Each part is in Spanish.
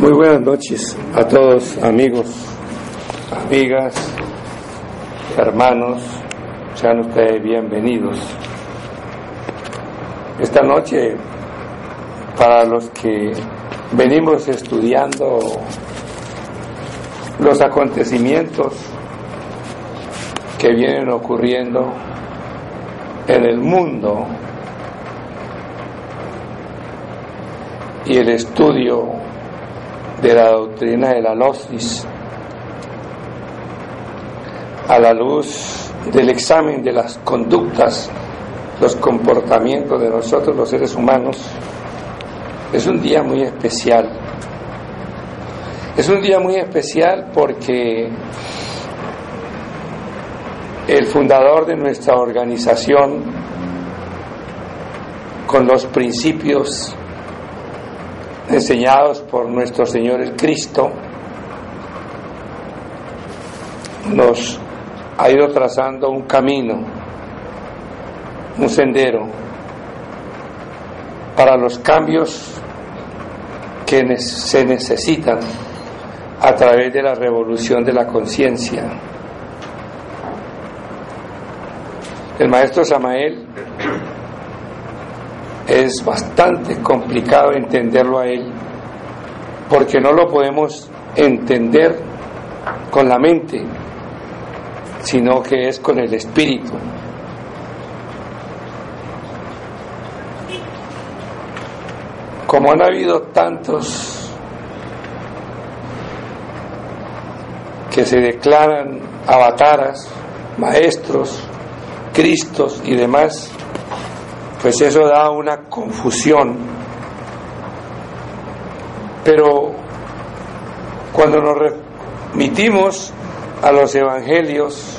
Muy buenas noches a todos amigos, amigas, hermanos, sean ustedes bienvenidos. Esta noche, para los que venimos estudiando los acontecimientos que vienen ocurriendo en el mundo y el estudio de la doctrina de la gnosis a la luz del examen de las conductas, los comportamientos de nosotros los seres humanos, es un día muy especial. Es un día muy especial porque el fundador de nuestra organización, con los principios enseñados por nuestro Señor el Cristo, nos ha ido trazando un camino, un sendero para los cambios que se necesitan a través de la revolución de la conciencia. El maestro Samael es bastante complicado entenderlo a él, porque no lo podemos entender con la mente, sino que es con el espíritu. Como han habido tantos que se declaran avataras, maestros, cristos y demás, pues eso da una confusión. Pero cuando nos remitimos a los evangelios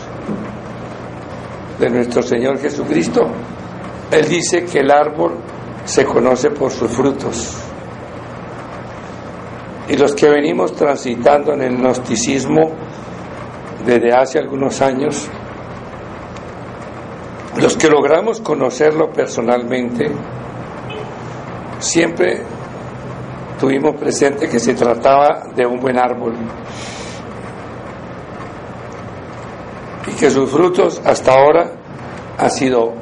de nuestro Señor Jesucristo, Él dice que el árbol se conoce por sus frutos. Y los que venimos transitando en el gnosticismo desde hace algunos años, los que logramos conocerlo personalmente, siempre tuvimos presente que se trataba de un buen árbol y que sus frutos hasta ahora han sido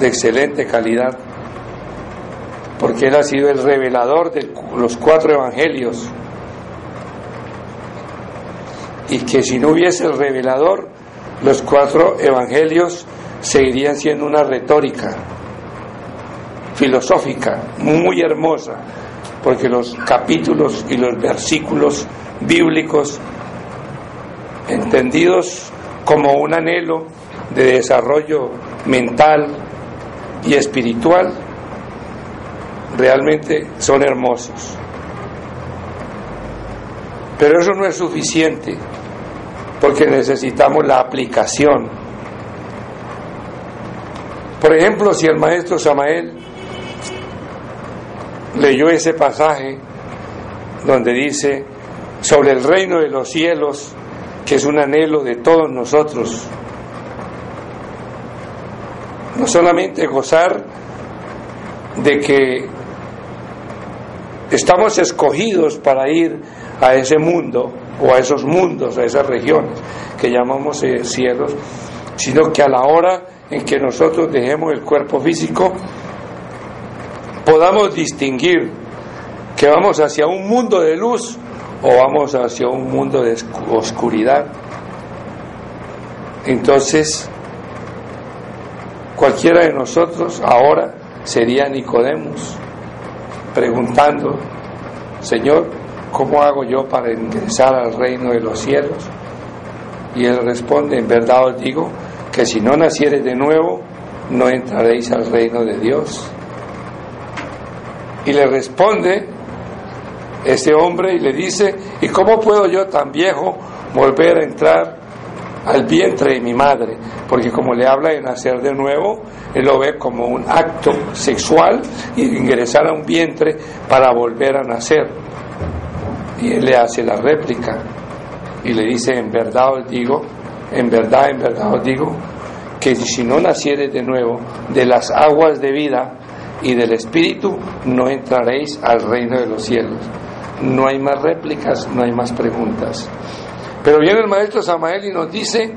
de excelente calidad, porque Él ha sido el revelador de los cuatro evangelios. Y que si no hubiese el revelador, los cuatro evangelios seguirían siendo una retórica filosófica muy hermosa, porque los capítulos y los versículos bíblicos, entendidos como un anhelo de desarrollo mental y espiritual, realmente son hermosos. Pero eso no es suficiente, porque necesitamos la aplicación por ejemplo, si el maestro Samael leyó ese pasaje donde dice sobre el reino de los cielos, que es un anhelo de todos nosotros, no solamente gozar de que estamos escogidos para ir a ese mundo o a esos mundos, a esas regiones que llamamos eh, cielos, sino que a la hora en que nosotros dejemos el cuerpo físico, podamos distinguir que vamos hacia un mundo de luz o vamos hacia un mundo de oscuridad. Entonces, cualquiera de nosotros ahora sería Nicodemos, preguntando, Señor, ¿cómo hago yo para ingresar al reino de los cielos? Y él responde, en verdad os digo, que si no nacieres de nuevo, no entraréis al reino de Dios. Y le responde ese hombre y le dice, ¿y cómo puedo yo tan viejo volver a entrar al vientre de mi madre? Porque como le habla de nacer de nuevo, él lo ve como un acto sexual y ingresar a un vientre para volver a nacer. Y él le hace la réplica y le dice, en verdad os digo, en verdad, en verdad os digo que si no nacieres de nuevo de las aguas de vida y del Espíritu, no entraréis al reino de los cielos. no hay más réplicas, no hay más preguntas. Pero viene el maestro Samael y nos dice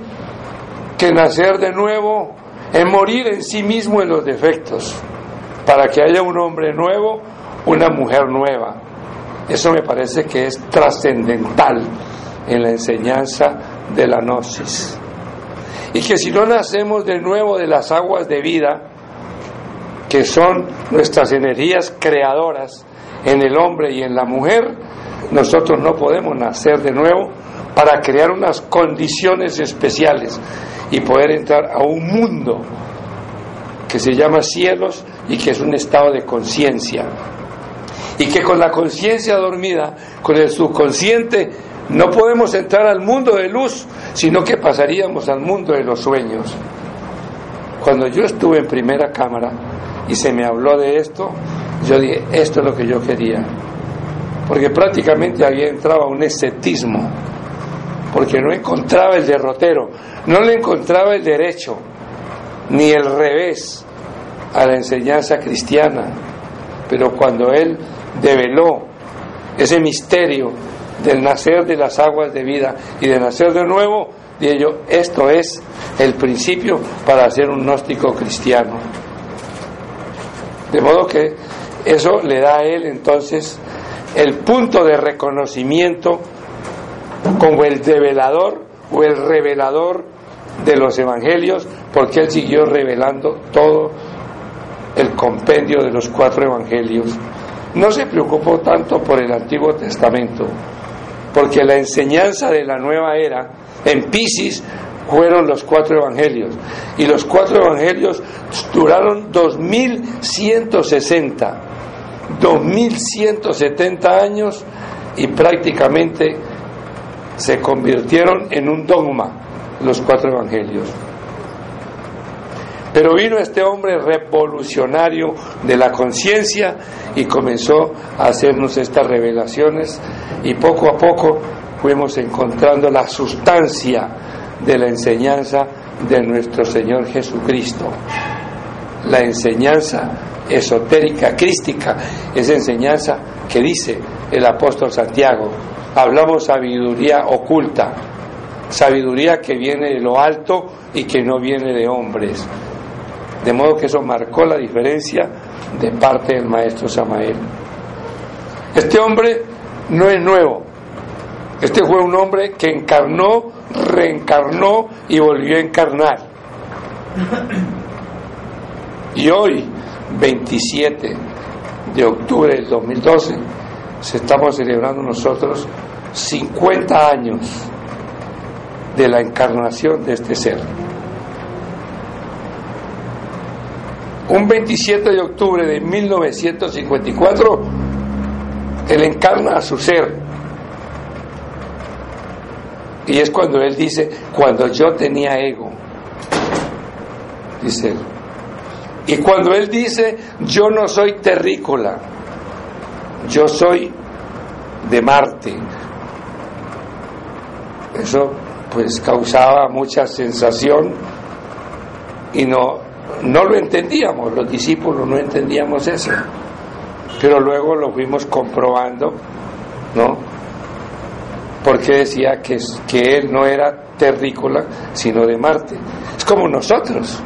que nacer de nuevo es morir en sí mismo en los defectos, para que haya un hombre nuevo, una mujer nueva. Eso me parece que es trascendental en la enseñanza de la gnosis. Y que si no nacemos de nuevo de las aguas de vida, que son nuestras energías creadoras en el hombre y en la mujer, nosotros no podemos nacer de nuevo para crear unas condiciones especiales y poder entrar a un mundo que se llama cielos y que es un estado de conciencia. Y que con la conciencia dormida, con el subconsciente, no podemos entrar al mundo de luz, sino que pasaríamos al mundo de los sueños. Cuando yo estuve en primera cámara y se me habló de esto, yo dije, esto es lo que yo quería. Porque prácticamente había entrado a un esceptismo, porque no encontraba el derrotero, no le encontraba el derecho, ni el revés a la enseñanza cristiana. Pero cuando él develó ese misterio del nacer de las aguas de vida y de nacer de nuevo, dije yo, esto es el principio para ser un gnóstico cristiano. De modo que eso le da a él entonces el punto de reconocimiento como el develador o el revelador de los evangelios, porque él siguió revelando todo el compendio de los cuatro evangelios. No se preocupó tanto por el Antiguo Testamento, porque la enseñanza de la nueva era en Pisces fueron los cuatro evangelios. Y los cuatro evangelios duraron 2160, 2170 años y prácticamente se convirtieron en un dogma los cuatro evangelios. Pero vino este hombre revolucionario de la conciencia y comenzó a hacernos estas revelaciones y poco a poco fuimos encontrando la sustancia de la enseñanza de nuestro Señor Jesucristo. La enseñanza esotérica, crística, esa enseñanza que dice el apóstol Santiago. Hablamos sabiduría oculta, sabiduría que viene de lo alto y que no viene de hombres. De modo que eso marcó la diferencia de parte del maestro Samael. Este hombre no es nuevo. Este fue un hombre que encarnó, reencarnó y volvió a encarnar. Y hoy, 27 de octubre del 2012, se estamos celebrando nosotros 50 años de la encarnación de este ser. Un 27 de octubre de 1954, él encarna a su ser. Y es cuando él dice, cuando yo tenía ego, dice él. Y cuando él dice, yo no soy terrícola, yo soy de Marte. Eso pues causaba mucha sensación y no no lo entendíamos, los discípulos no entendíamos eso, pero luego lo fuimos comprobando, ¿no? Porque decía que, que él no era terrícola, sino de Marte. Es como nosotros.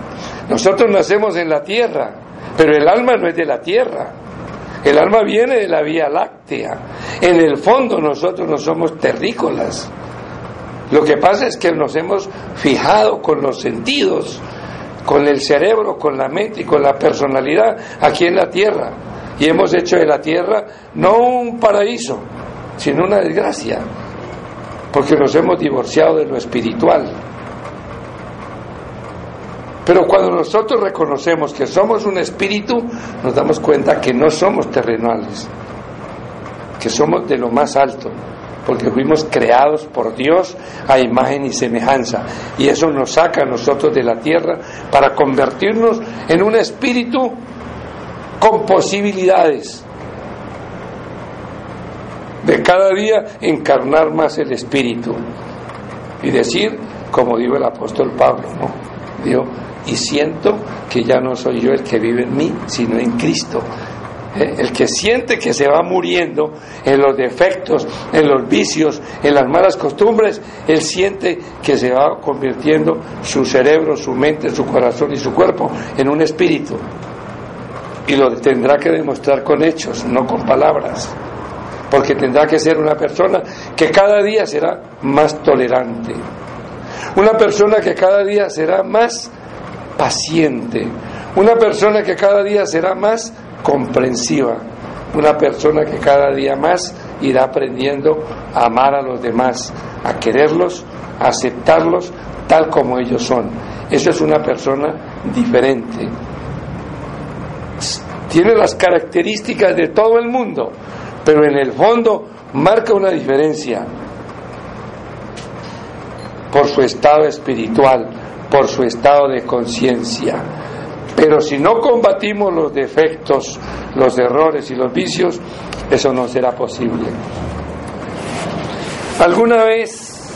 Nosotros nacemos en la Tierra, pero el alma no es de la Tierra. El alma viene de la Vía Láctea. En el fondo nosotros no somos terrícolas. Lo que pasa es que nos hemos fijado con los sentidos con el cerebro, con la mente y con la personalidad aquí en la tierra. Y hemos hecho de la tierra no un paraíso, sino una desgracia, porque nos hemos divorciado de lo espiritual. Pero cuando nosotros reconocemos que somos un espíritu, nos damos cuenta que no somos terrenales, que somos de lo más alto, porque fuimos creados por Dios a imagen y semejanza. Y eso nos saca a nosotros de la tierra para convertirnos en un espíritu con posibilidades de cada día encarnar más el espíritu y decir, como dijo el apóstol Pablo, ¿no? Dijo, y siento que ya no soy yo el que vive en mí, sino en Cristo. El que siente que se va muriendo en los defectos, en los vicios, en las malas costumbres, él siente que se va convirtiendo su cerebro, su mente, su corazón y su cuerpo en un espíritu. Y lo tendrá que demostrar con hechos, no con palabras. Porque tendrá que ser una persona que cada día será más tolerante. Una persona que cada día será más paciente. Una persona que cada día será más comprensiva, una persona que cada día más irá aprendiendo a amar a los demás, a quererlos, a aceptarlos tal como ellos son. Eso es una persona diferente. Tiene las características de todo el mundo, pero en el fondo marca una diferencia por su estado espiritual, por su estado de conciencia. Pero si no combatimos los defectos, los errores y los vicios, eso no será posible. Alguna vez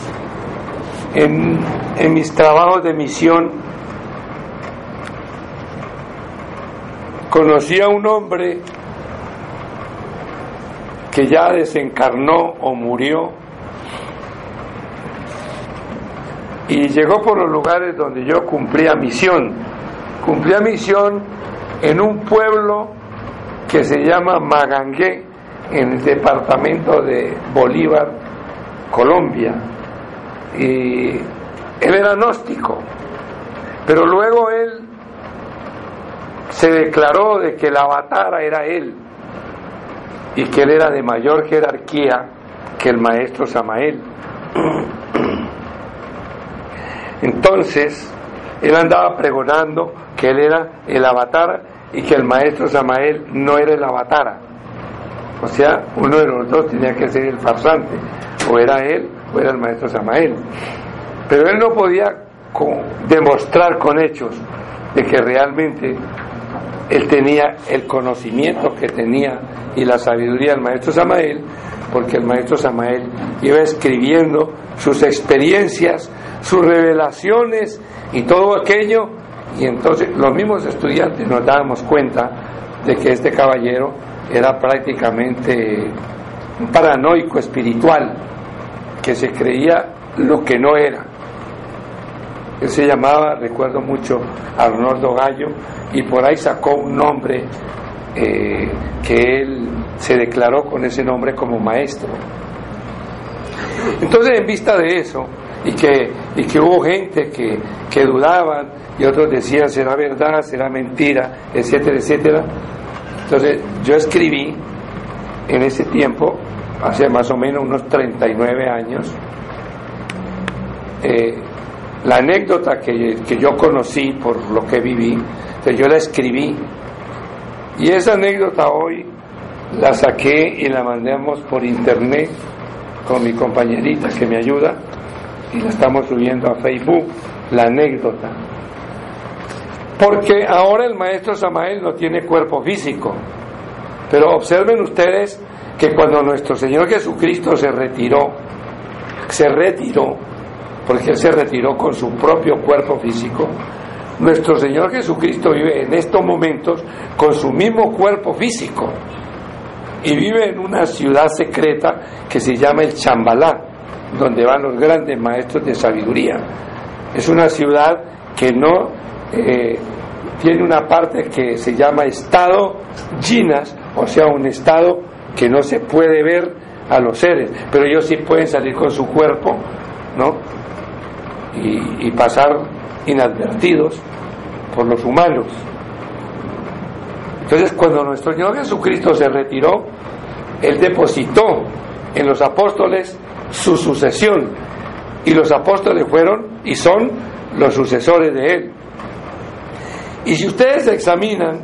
en, mis trabajos de misión conocí a un hombre que ya desencarnó o murió y llegó por los lugares donde yo cumplía misión cumplía misión en un pueblo que se llama Magangué, en el departamento de Bolívar, Colombia. Y él era gnóstico, pero luego él se declaró de que la avatar era él y que él era de mayor jerarquía que el maestro Samael. Entonces, él andaba pregonando que él era el avatar y que el maestro Samael no era el avatar. O sea, uno de los dos tenía que ser el farsante, o era él o era el maestro Samael. Pero él no podía demostrar con hechos de que realmente él tenía el conocimiento que tenía y la sabiduría del maestro Samael, porque el maestro Samael iba escribiendo sus experiencias, sus revelaciones y todo aquello y entonces los mismos estudiantes nos dábamos cuenta de que este caballero era prácticamente un paranoico espiritual, que se creía lo que no era. Él se llamaba, recuerdo mucho, Arnoldo Gallo, y por ahí sacó un nombre eh, que él se declaró con ese nombre como maestro. Entonces, en vista de eso, y que, y que hubo gente que, que dudaban y otros decían será verdad, será mentira, etcétera, etcétera. Entonces yo escribí en ese tiempo, hace más o menos unos 39 años, eh, la anécdota que, que, yo conocí por lo que viví, que yo la escribí. Y esa anécdota hoy la saqué y la mandamos por internet con mi compañerita que me ayuda y la estamos subiendo a Facebook, la anécdota. Porque ahora el maestro Samael no tiene cuerpo físico. Pero observen ustedes que cuando nuestro Señor Jesucristo se retiró, se retiró, porque Él se retiró con su propio cuerpo físico, nuestro Señor Jesucristo vive en estos momentos con su mismo cuerpo físico y vive en una ciudad secreta que se llama el Chambalá, donde van los grandes maestros de sabiduría. Es una ciudad que no eh, tiene una parte que se llama estado Ginas, o sea, un estado que no se puede ver a los seres, pero ellos sí pueden salir con su cuerpo, ¿no? Y, y pasar inadvertidos por los humanos. Entonces, cuando nuestro Señor Jesucristo se retiró, Él depositó en los apóstoles su sucesión. Y los apóstoles fueron y son los sucesores de él. Y si ustedes examinan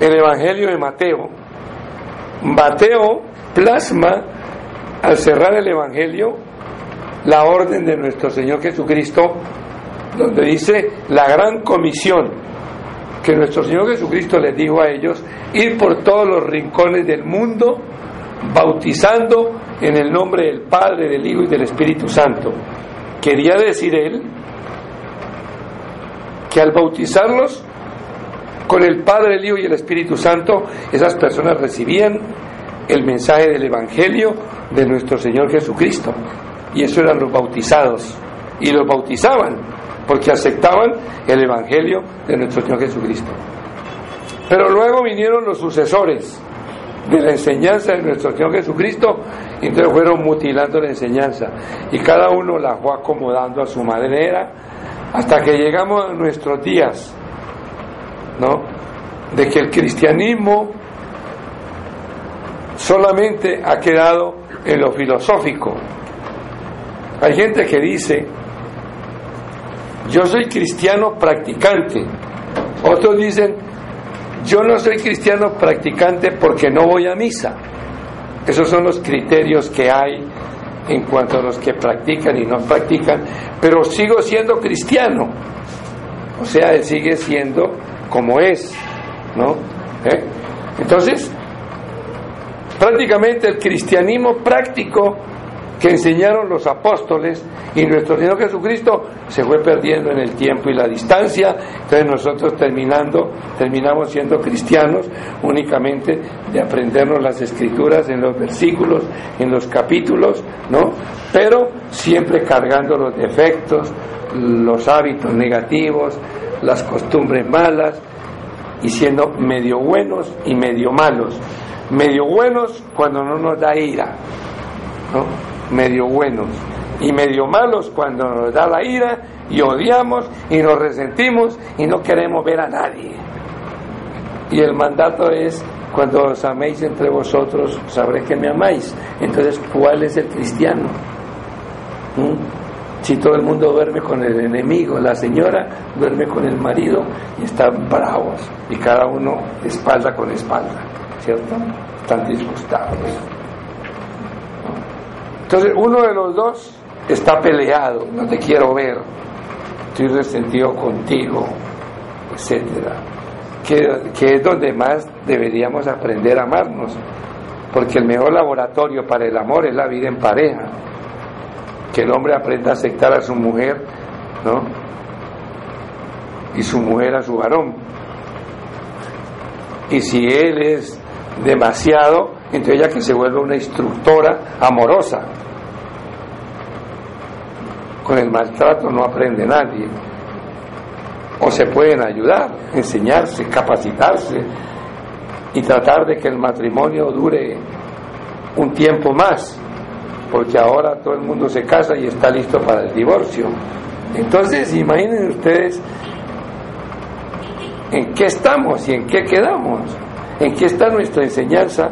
el Evangelio de Mateo, Mateo plasma al cerrar el Evangelio la orden de nuestro Señor Jesucristo, donde dice la gran comisión que nuestro Señor Jesucristo les dijo a ellos, ir por todos los rincones del mundo bautizando en el nombre del Padre, del Hijo y del Espíritu Santo. Quería decir él que al bautizarlos con el Padre, el Hijo y el Espíritu Santo, esas personas recibían el mensaje del Evangelio de nuestro Señor Jesucristo. Y eso eran los bautizados. Y los bautizaban porque aceptaban el Evangelio de nuestro Señor Jesucristo. Pero luego vinieron los sucesores de la enseñanza de nuestro Señor Jesucristo y entonces fueron mutilando la enseñanza y cada uno la fue acomodando a su manera hasta que llegamos a nuestros días, ¿no? De que el cristianismo solamente ha quedado en lo filosófico. Hay gente que dice, yo soy cristiano practicante. Otros dicen, yo no soy cristiano practicante porque no voy a misa. Esos son los criterios que hay en cuanto a los que practican y no practican, pero sigo siendo cristiano. O sea, él sigue siendo como es, ¿no? ¿Eh? Entonces, prácticamente el cristianismo práctico que enseñaron los apóstoles y nuestro Señor Jesucristo se fue perdiendo en el tiempo y la distancia. Entonces nosotros terminando, terminamos siendo cristianos únicamente de aprendernos las escrituras en los versículos, en los capítulos, ¿no? Pero siempre cargando los defectos, los hábitos negativos, las costumbres malas y siendo medio buenos y medio malos. Medio buenos cuando no nos da ira, ¿no? Medio buenos y medio malos cuando nos da la ira y odiamos y nos resentimos y no queremos ver a nadie. Y el mandato es, cuando os améis entre vosotros, sabréis que me amáis. Entonces, ¿cuál es el cristiano? ¿Mm? Si todo el mundo duerme con el enemigo, la señora duerme con el marido y están bravos y cada uno espalda con espalda, ¿cierto? Están disgustados. Entonces uno de los dos está peleado, no te quiero ver, estoy resentido contigo, etcétera. Que, es donde más deberíamos aprender a amarnos, porque el mejor laboratorio para el amor es la vida en pareja. Que el hombre aprenda a aceptar a su mujer, ¿no? Y su mujer a su varón. Y si él es demasiado, entonces ella que se vuelve una instructora amorosa con el maltrato no aprende nadie. O se pueden ayudar, enseñarse, capacitarse y tratar de que el matrimonio dure un tiempo más, porque ahora todo el mundo se casa y está listo para el divorcio. Entonces, imaginen ustedes en qué estamos y en qué quedamos, en qué está nuestra enseñanza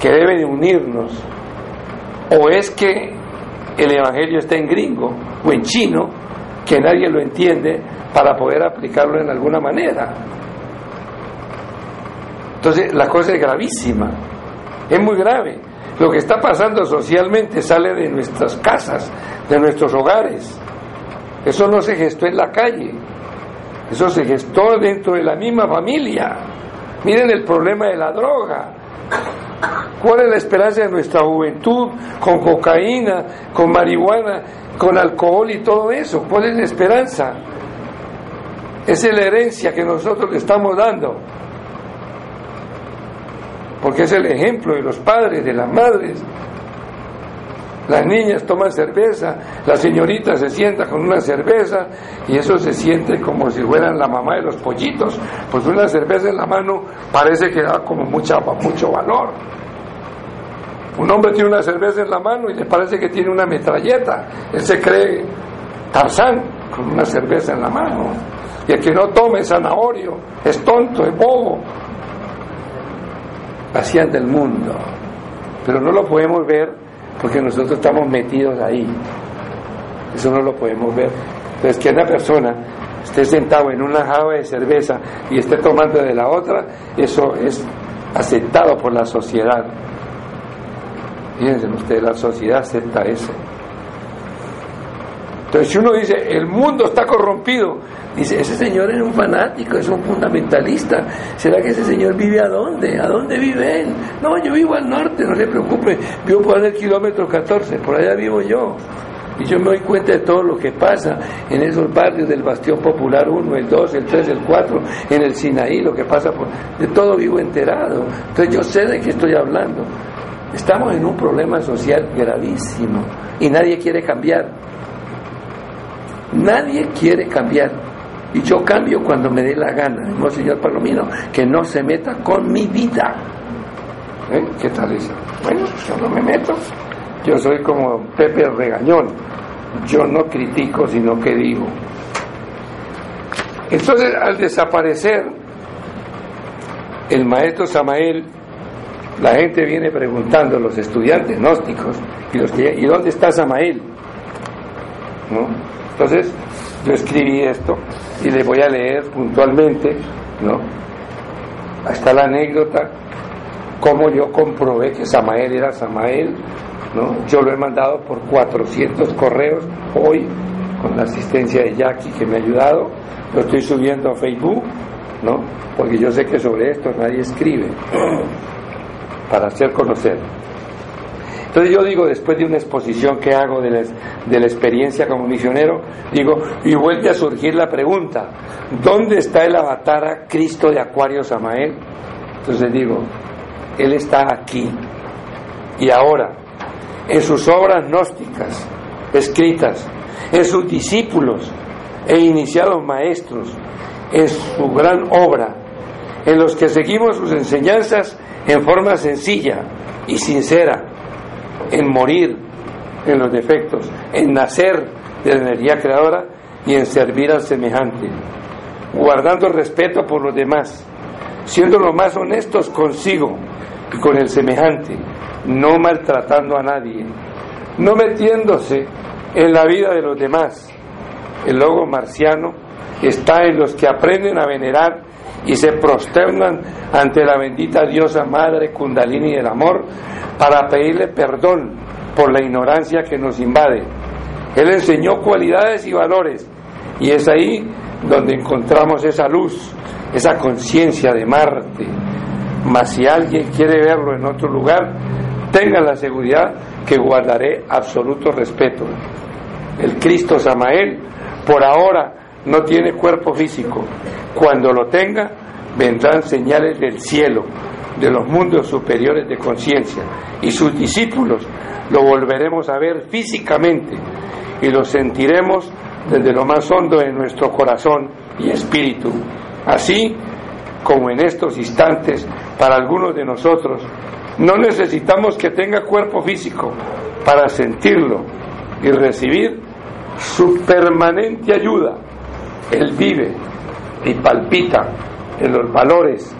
que debe de unirnos. O es que el Evangelio está en gringo o en chino, que nadie lo entiende para poder aplicarlo en alguna manera. Entonces la cosa es gravísima, es muy grave. Lo que está pasando socialmente sale de nuestras casas, de nuestros hogares. Eso no se gestó en la calle, eso se gestó dentro de la misma familia. Miren el problema de la droga. ¿Cuál es la esperanza de nuestra juventud con cocaína, con marihuana, con alcohol y todo eso? ¿Cuál es la esperanza? Esa es la herencia que nosotros le estamos dando. Porque es el ejemplo de los padres, de las madres. Las niñas toman cerveza, la señorita se sienta con una cerveza y eso se siente como si fueran la mamá de los pollitos, pues una cerveza en la mano parece que da como mucha, mucho valor. Un hombre tiene una cerveza en la mano y le parece que tiene una metralleta. Él se cree Tarzán con una cerveza en la mano. Y el que no tome zanahorio es tonto, es bobo. Hacían del mundo. Pero no lo podemos ver porque nosotros estamos metidos ahí. Eso no lo podemos ver. Entonces, que una persona esté sentado en una java de cerveza y esté tomando de la otra, eso es aceptado por la sociedad. Fíjense ustedes, la sociedad acepta eso. Entonces, si uno dice, el mundo está corrompido, dice, ese señor es un fanático, es un fundamentalista. ¿Será que ese señor vive a dónde? ¿A dónde vive él? No, yo vivo al norte, no se preocupe, vivo por el kilómetro 14, por allá vivo yo. Y yo me doy cuenta de todo lo que pasa en esos barrios del Bastión Popular 1, el 2, el 3, el 4, en el Sinaí, lo que pasa por... De todo vivo enterado. Entonces yo sé de qué estoy hablando. Estamos en un problema social gravísimo y nadie quiere cambiar. Nadie quiere cambiar. Y yo cambio cuando me dé la gana. No, señor Palomino, que no se meta con mi vida. ¿Eh? ¿Qué tal eso? Bueno, yo no me meto. Yo soy como Pepe Regañón. Yo no critico, sino que digo. Entonces, al desaparecer el maestro Samael, la gente viene preguntando, los estudiantes gnósticos, y, los ¿y dónde está Samael? ¿No? Entonces, yo escribí esto y le voy a leer puntualmente, ¿no? Está la anécdota, cómo yo comprobé que Samael era Samael, ¿no? Yo lo he mandado por 400 correos hoy, con la asistencia de Jackie que me ha ayudado, lo estoy subiendo a Facebook, ¿no? Porque yo sé que sobre esto nadie escribe, para hacer conocer. Entonces yo digo, después de una exposición que hago de la, de la, experiencia como misionero, digo, y vuelve a surgir la pregunta, ¿dónde está el avatar Cristo de Acuario Samael? Entonces digo, Él está aquí. Y ahora, en sus obras gnósticas, escritas, en sus discípulos e iniciados maestros, en su gran obra, en los que seguimos sus enseñanzas en forma sencilla y sincera, en morir en los defectos, en nacer de la energía creadora y en servir al semejante, guardando respeto por los demás, siendo lo más honestos consigo y con el semejante, no maltratando a nadie, no metiéndose en la vida de los demás. El logo marciano está en los que aprenden a venerar y se prosternan ante la bendita diosa madre Kundalini del amor para pedirle perdón por la ignorancia que nos invade. Él enseñó cualidades y valores y es ahí donde encontramos esa luz, esa conciencia de Marte. Mas si alguien quiere verlo en otro lugar, tenga la seguridad que guardaré absoluto respeto. El Cristo Samael por ahora no tiene cuerpo físico. Cuando lo tenga, vendrán señales del cielo, de los mundos superiores de conciencia, y sus discípulos lo volveremos a ver físicamente y lo sentiremos desde lo más hondo de nuestro corazón y espíritu. Así como en estos instantes, para algunos de nosotros, no necesitamos que tenga cuerpo físico para sentirlo y recibir su permanente ayuda. Él vive y palpita en los valores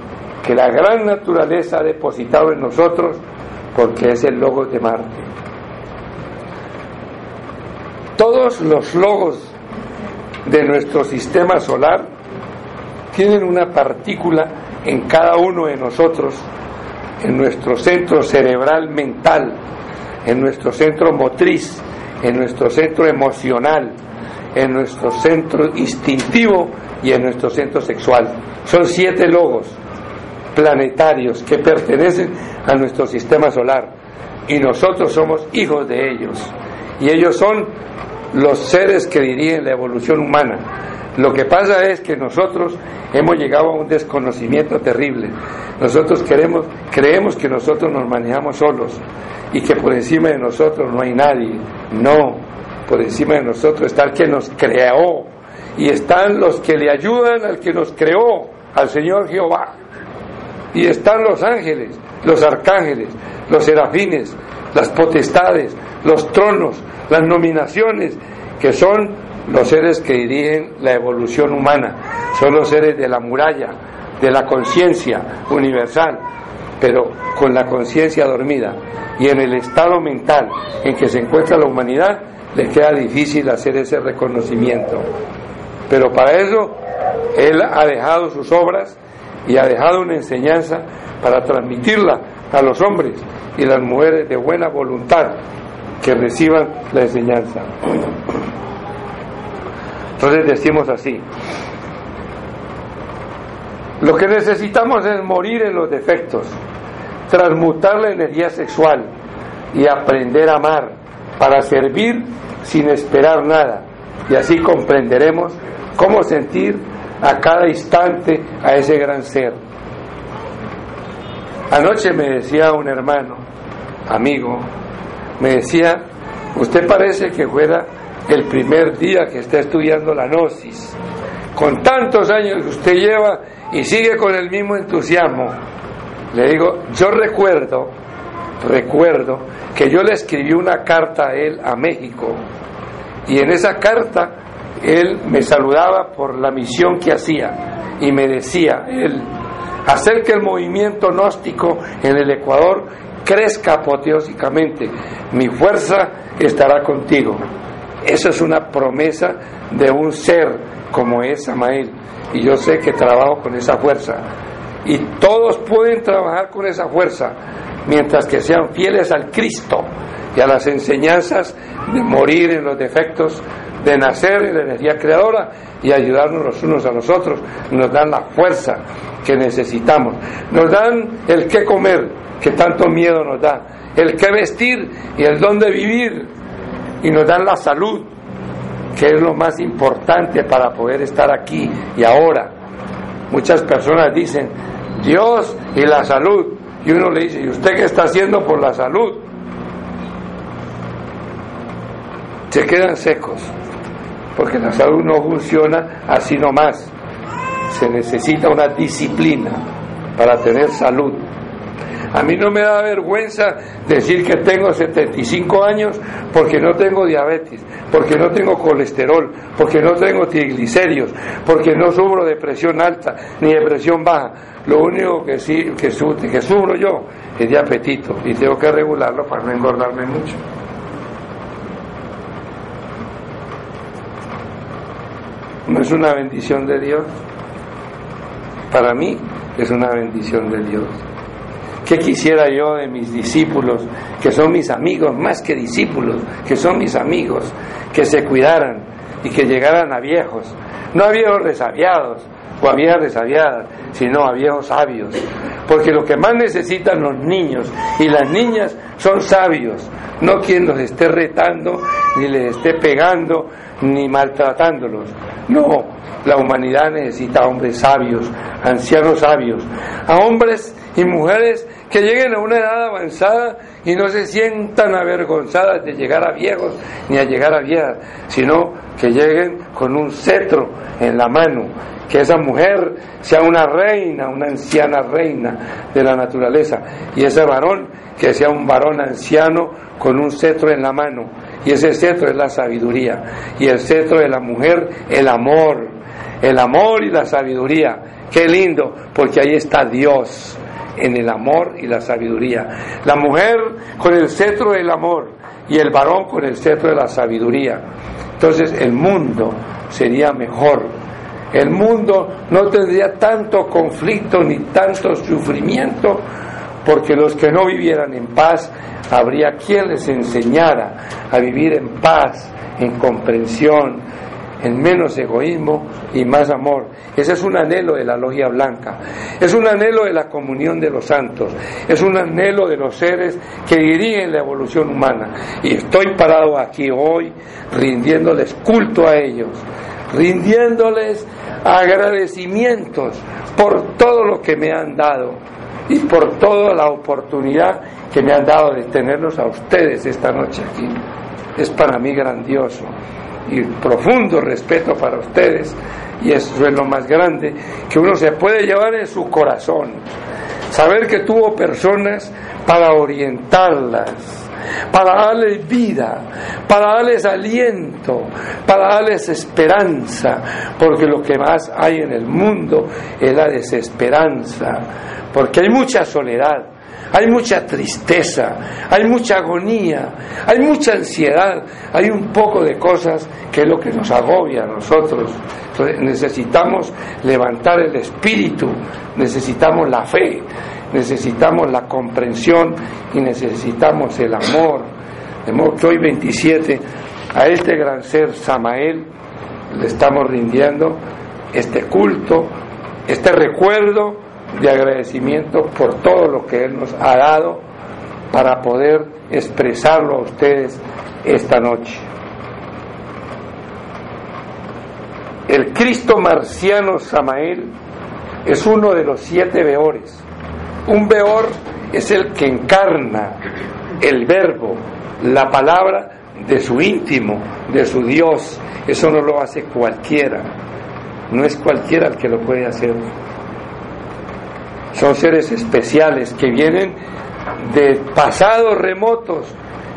que la gran naturaleza ha depositado en nosotros porque es el logo de Marte. Todos los logos de nuestro sistema solar tienen una partícula en cada uno de nosotros, en nuestro centro cerebral mental, en nuestro centro motriz, en nuestro centro emocional, en nuestro centro instintivo y en nuestro centro sexual. Son siete logos planetarios que pertenecen a nuestro sistema solar y nosotros somos hijos de ellos. Y ellos son los seres que dirigen la evolución humana. Lo que pasa es que nosotros hemos llegado a un desconocimiento terrible. Nosotros queremos, creemos que nosotros nos manejamos solos y que por encima de nosotros no hay nadie. No, por encima de nosotros está el que nos creó. Y están los que le ayudan al que nos creó, al Señor Jehová. Y están los ángeles, los arcángeles, los serafines, las potestades, los tronos, las nominaciones, que son los seres que dirigen la evolución humana, son los seres de la muralla, de la conciencia universal, pero con la conciencia dormida y en el estado mental en que se encuentra la humanidad, le queda difícil hacer ese reconocimiento. Pero para eso Él ha dejado sus obras y ha dejado una enseñanza para transmitirla a los hombres y las mujeres de buena voluntad que reciban la enseñanza. Entonces decimos así, lo que necesitamos es morir en los defectos, transmutar la energía sexual y aprender a amar para servir sin esperar nada. Y así comprenderemos cómo sentir a cada instante a ese gran ser. Anoche me decía un hermano, amigo, me decía, usted parece que fuera el primer día que está estudiando la gnosis, con tantos años que usted lleva y sigue con el mismo entusiasmo. Le digo, yo recuerdo, recuerdo que yo le escribí una carta a él a México y en esa carta él me saludaba por la misión que hacía y me decía, él, hacer que el movimiento gnóstico en el Ecuador crezca apoteósicamente, mi fuerza estará contigo. Eso es una promesa de un ser como es Samael. Y yo sé que trabajo con esa fuerza. Y todos pueden trabajar con esa fuerza mientras que sean fieles al Cristo y a las enseñanzas de morir en los defectos, de nacer en la energía creadora y ayudarnos los unos a los otros. Nos dan la fuerza que necesitamos. Nos dan el qué comer, que tanto miedo nos da. El qué vestir y el dónde vivir. Y nos dan la salud, que es lo más importante para poder estar aquí y ahora. Muchas personas dicen, Dios y la salud. Y uno le dice, ¿y usted qué está haciendo por la salud? Se quedan secos, porque la salud no funciona así nomás. Se necesita una disciplina para tener salud. A mí no me da vergüenza decir que tengo 75 años porque no tengo diabetes, porque no tengo colesterol, porque no tengo triglicéridos, porque no sufro de presión alta ni de presión baja. Lo único que sí que, que sufro yo es de apetito y tengo que regularlo para no engordarme mucho. ¿No es una bendición de Dios? Para mí es una bendición de Dios. ¿Qué quisiera yo de mis discípulos, que son mis amigos, más que discípulos, que son mis amigos, que se cuidaran y que llegaran a viejos, no a viejos resabiados o a viejas resabiadas, sino a viejos sabios? Porque lo que más necesitan los niños y las niñas son sabios, no quien los esté retando, ni les esté pegando, ni maltratándolos. No, la humanidad necesita hombres sabios, ancianos sabios, a hombres y mujeres que lleguen a una edad avanzada y no se sientan avergonzadas de llegar a viejos ni a llegar a viejas, sino que lleguen con un cetro en la mano, que esa mujer sea una reina, una anciana reina de la naturaleza, y ese varón que sea un varón anciano con un cetro en la mano, y ese cetro es la sabiduría, y el cetro de la mujer, el amor, el amor y la sabiduría. Qué lindo, porque ahí está Dios en el amor y la sabiduría. La mujer con el cetro del amor y el varón con el cetro de la sabiduría. Entonces el mundo sería mejor. El mundo no tendría tanto conflicto ni tanto sufrimiento porque los que no vivieran en paz, habría quien les enseñara a vivir en paz, en comprensión, en menos egoísmo y más amor. Ese es un anhelo de la logia blanca, es un anhelo de la comunión de los santos, es un anhelo de los seres que dirigen la evolución humana. Y estoy parado aquí hoy rindiéndoles culto a ellos, rindiéndoles agradecimientos por todo lo que me han dado y por toda la oportunidad que me han dado de tenerlos a ustedes esta noche aquí. Es para mí grandioso y profundo respeto para ustedes y eso es lo más grande que uno se puede llevar en su corazón. Saber que tuvo personas para orientarlas, para darles vida, para darles aliento, para darles esperanza, porque lo que más hay en el mundo es la desesperanza, porque hay mucha soledad, hay mucha tristeza, hay mucha agonía, hay mucha ansiedad, hay un poco de cosas que es lo que nos agobia a nosotros. necesitamos levantar el espíritu, necesitamos la fe, necesitamos la comprensión y necesitamos el amor. De modo que hoy 27 a este gran ser Samael le estamos rindiendo este culto, este recuerdo de agradecimiento por todo lo que Él nos ha dado para poder expresarlo a ustedes esta noche. El Cristo marciano Samael es uno de los siete veores. Un veor es el que encarna el verbo, la palabra de su íntimo, de su Dios. Eso no lo hace cualquiera. No es cualquiera el que lo puede hacer. Son seres especiales que vienen de pasados remotos,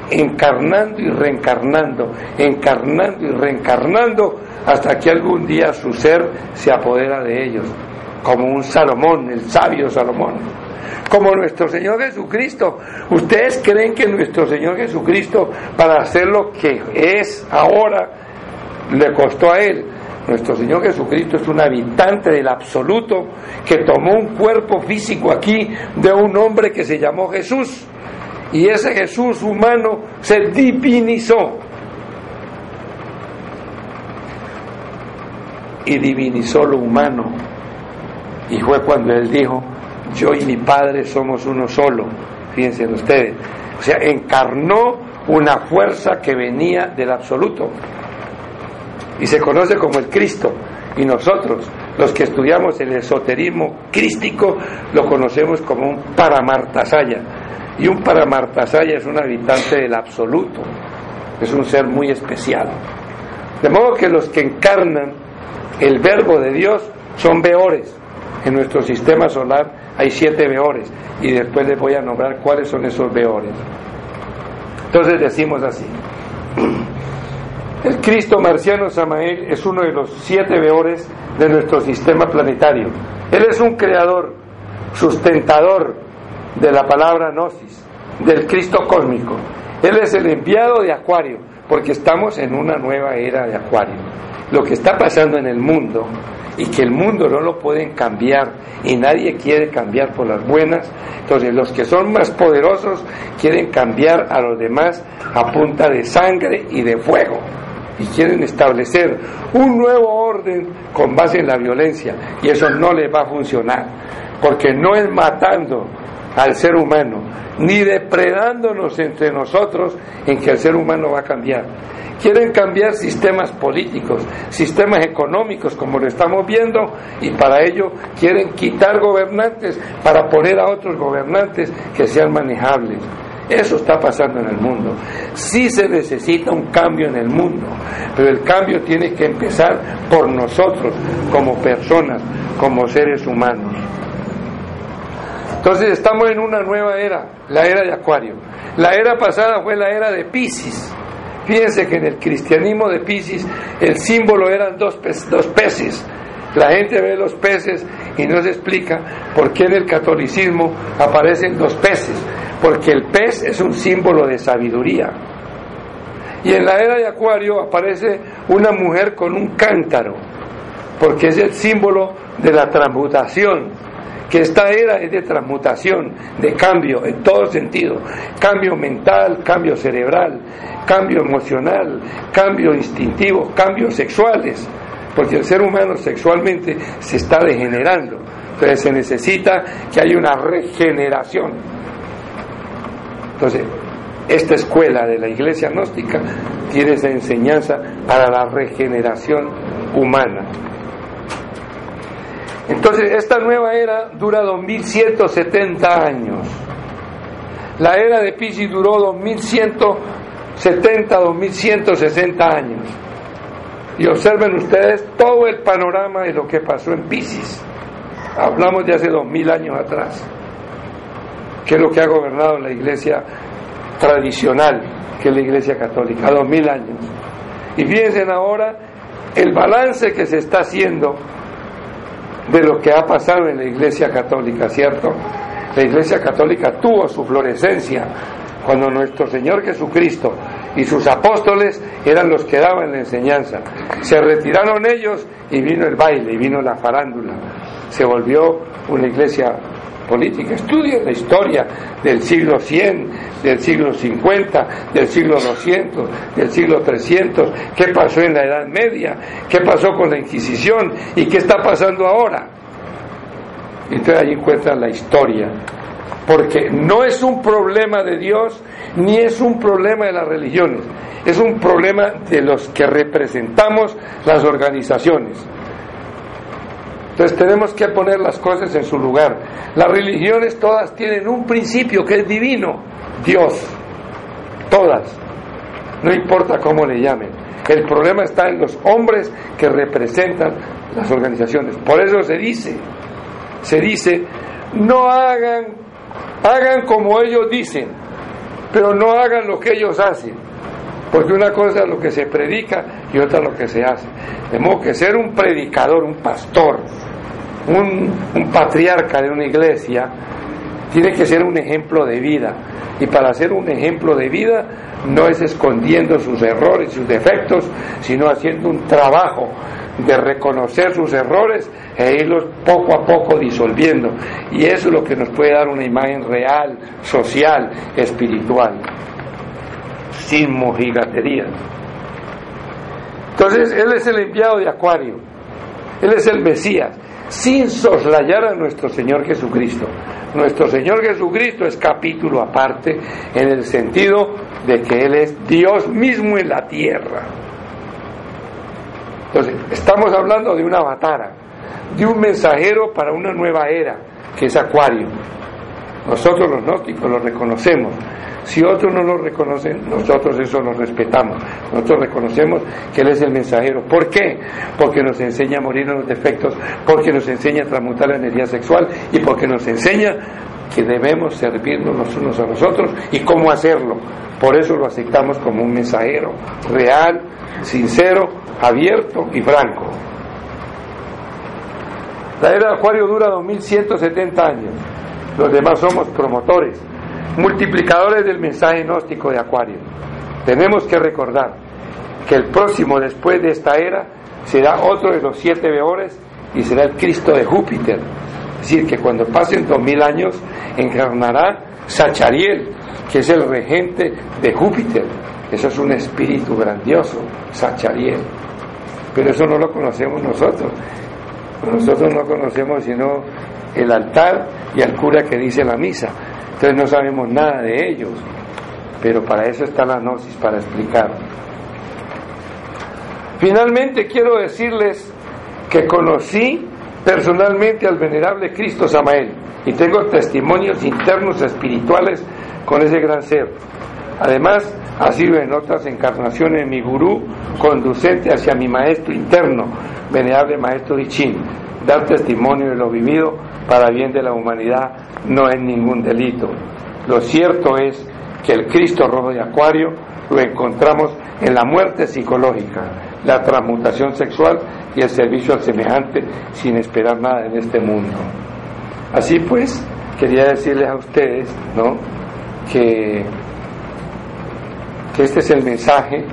encarnando y reencarnando, encarnando y reencarnando, hasta que algún día su ser se apodera de ellos, como un Salomón, el sabio Salomón como nuestro Señor Jesucristo. ¿Ustedes creen que nuestro Señor Jesucristo, para hacer lo que es ahora, le costó a Él? Nuestro Señor Jesucristo es un habitante del absoluto que tomó un cuerpo físico aquí de un hombre que se llamó Jesús. Y ese Jesús humano se divinizó. Y divinizó lo humano. Y fue cuando él dijo, yo y mi Padre somos uno solo, fíjense ustedes. O sea, encarnó una fuerza que venía del absoluto y se conoce como el Cristo. Y nosotros, los que estudiamos el esoterismo crístico, lo conocemos como un Paramartasaya. Y un Paramartasaya es un habitante del absoluto, es un ser muy especial. De modo que los que encarnan el verbo de Dios son veores. En nuestro sistema solar hay siete veores y después les voy a nombrar cuáles son esos veores. Entonces decimos así. El Cristo marciano Samael es uno de los siete veores de nuestro sistema planetario. Él es un creador, sustentador de la palabra gnosis, del Cristo cósmico. Él es el enviado de Acuario, porque estamos en una nueva era de Acuario. Lo que está pasando en el mundo y que el mundo no lo pueden cambiar y nadie quiere cambiar por las buenas. Entonces los que son más poderosos quieren cambiar a los demás a punta de sangre y de fuego y quieren establecer un nuevo orden con base en la violencia y eso no les va a funcionar porque no es matando al ser humano ni depredándonos entre nosotros en que el ser humano va a cambiar quieren cambiar sistemas políticos, sistemas económicos, como lo estamos viendo, y para ello quieren quitar gobernantes para poner a otros gobernantes que sean manejables. Eso está pasando en el mundo. Sí se necesita un cambio en el mundo, pero el cambio tiene que empezar por nosotros, como personas, como seres humanos. Entonces estamos en una nueva era, la era de Acuario. La era pasada fue la era de Pisces. Fíjense que en el cristianismo de Pisces el símbolo eran dos, dos peces. La gente ve los peces y no se explica por qué en el catolicismo aparecen dos peces, porque el pez es un símbolo de sabiduría. Y en la era de Acuario aparece una mujer con un cántaro, porque es el símbolo de la transmutación, que esta era es de transmutación, de cambio en todo sentido, cambio mental, cambio cerebral, cambio emocional, cambio instintivo, cambios sexuales, porque el ser humano sexualmente se está degenerando, entonces se necesita que haya una regeneración. Entonces, esta escuela de la iglesia gnóstica tiene esa enseñanza para la regeneración humana. Entonces, esta nueva era dura 2170 años. La era de Pisces duró 2170, 2160 años. Y observen ustedes todo el panorama de lo que pasó en Pisces. Hablamos de hace 2000 años atrás. ¿Qué es lo que ha gobernado la iglesia tradicional, que es la iglesia católica? 2000 años. Y fíjense ahora el balance que se está haciendo de lo que ha pasado en la Iglesia Católica, ¿cierto? La Iglesia Católica tuvo su florescencia cuando nuestro Señor Jesucristo y sus apóstoles eran los que daban la enseñanza. Se retiraron ellos y vino el baile, y vino la farándula. Se volvió una iglesia política. Estudien la historia del siglo 100, del siglo 50, del siglo 200, del siglo 300, qué pasó en la Edad Media, qué pasó con la Inquisición y qué está pasando ahora. Entonces ahí encuentran la historia porque no es un problema de Dios ni es un problema de las religiones, es un problema de los que representamos las organizaciones. Entonces tenemos que poner las cosas en su lugar. Las religiones todas tienen un principio que es divino, Dios. Todas. No importa cómo le llamen. El problema está en los hombres que representan las organizaciones. Por eso se dice, se dice, no hagan, hagan como ellos dicen, pero no hagan lo que ellos hacen. Porque una cosa es lo que se predica y otra lo que se hace. Tenemos que ser un predicador, un pastor, un, patriarca de una iglesia, tiene que ser un ejemplo de vida. Y para ser un ejemplo de vida no es escondiendo sus errores, sus defectos, sino haciendo un trabajo de reconocer sus errores e irlos poco a poco disolviendo. Y eso es lo que nos puede dar una imagen real, social, espiritual sin mojigatería. Entonces, Él es el enviado de Acuario, Él es el Mesías, sin soslayar a nuestro Señor Jesucristo. Nuestro Señor Jesucristo es capítulo aparte en el sentido de que Él es Dios mismo en la tierra. Entonces, estamos hablando de una batara, de un mensajero para una nueva era, que es Acuario. Nosotros los gnósticos lo reconocemos, si otros no lo reconocen, nosotros eso lo respetamos. Nosotros reconocemos que Él es el mensajero. ¿Por qué? Porque nos enseña a morir en los defectos, porque nos enseña a transmutar la energía sexual y porque nos enseña que debemos servirnos los unos a los otros y cómo hacerlo. Por eso lo aceptamos como un mensajero real, sincero, abierto y franco. La era de Acuario dura 2170 años. Los demás somos promotores multiplicadores del mensaje gnóstico de Acuario. Tenemos que recordar que el próximo después de esta era será otro de los siete veores y será el Cristo de Júpiter. Es decir, que cuando pasen dos mil años encarnará Sachariel, que es el regente de Júpiter. Eso es un espíritu grandioso, Sachariel. Pero eso no lo conocemos nosotros. Nosotros no conocemos sino el altar y al cura que dice la misa. Entonces no sabemos nada de ellos, pero para eso está la gnosis, para explicar. Finalmente quiero decirles que conocí personalmente al venerable Cristo Samael y tengo testimonios internos espirituales con ese gran ser. Además, ha sido en otras encarnaciones mi gurú conducente hacia mi maestro interno, venerable maestro Dichin. Dar testimonio de lo vivido para bien de la humanidad no es ningún delito. Lo cierto es que el Cristo rojo de Acuario lo encontramos en la muerte psicológica, la transmutación sexual y el servicio al semejante sin esperar nada en este mundo. Así pues, quería decirles a ustedes, ¿no? Que, que este es el mensaje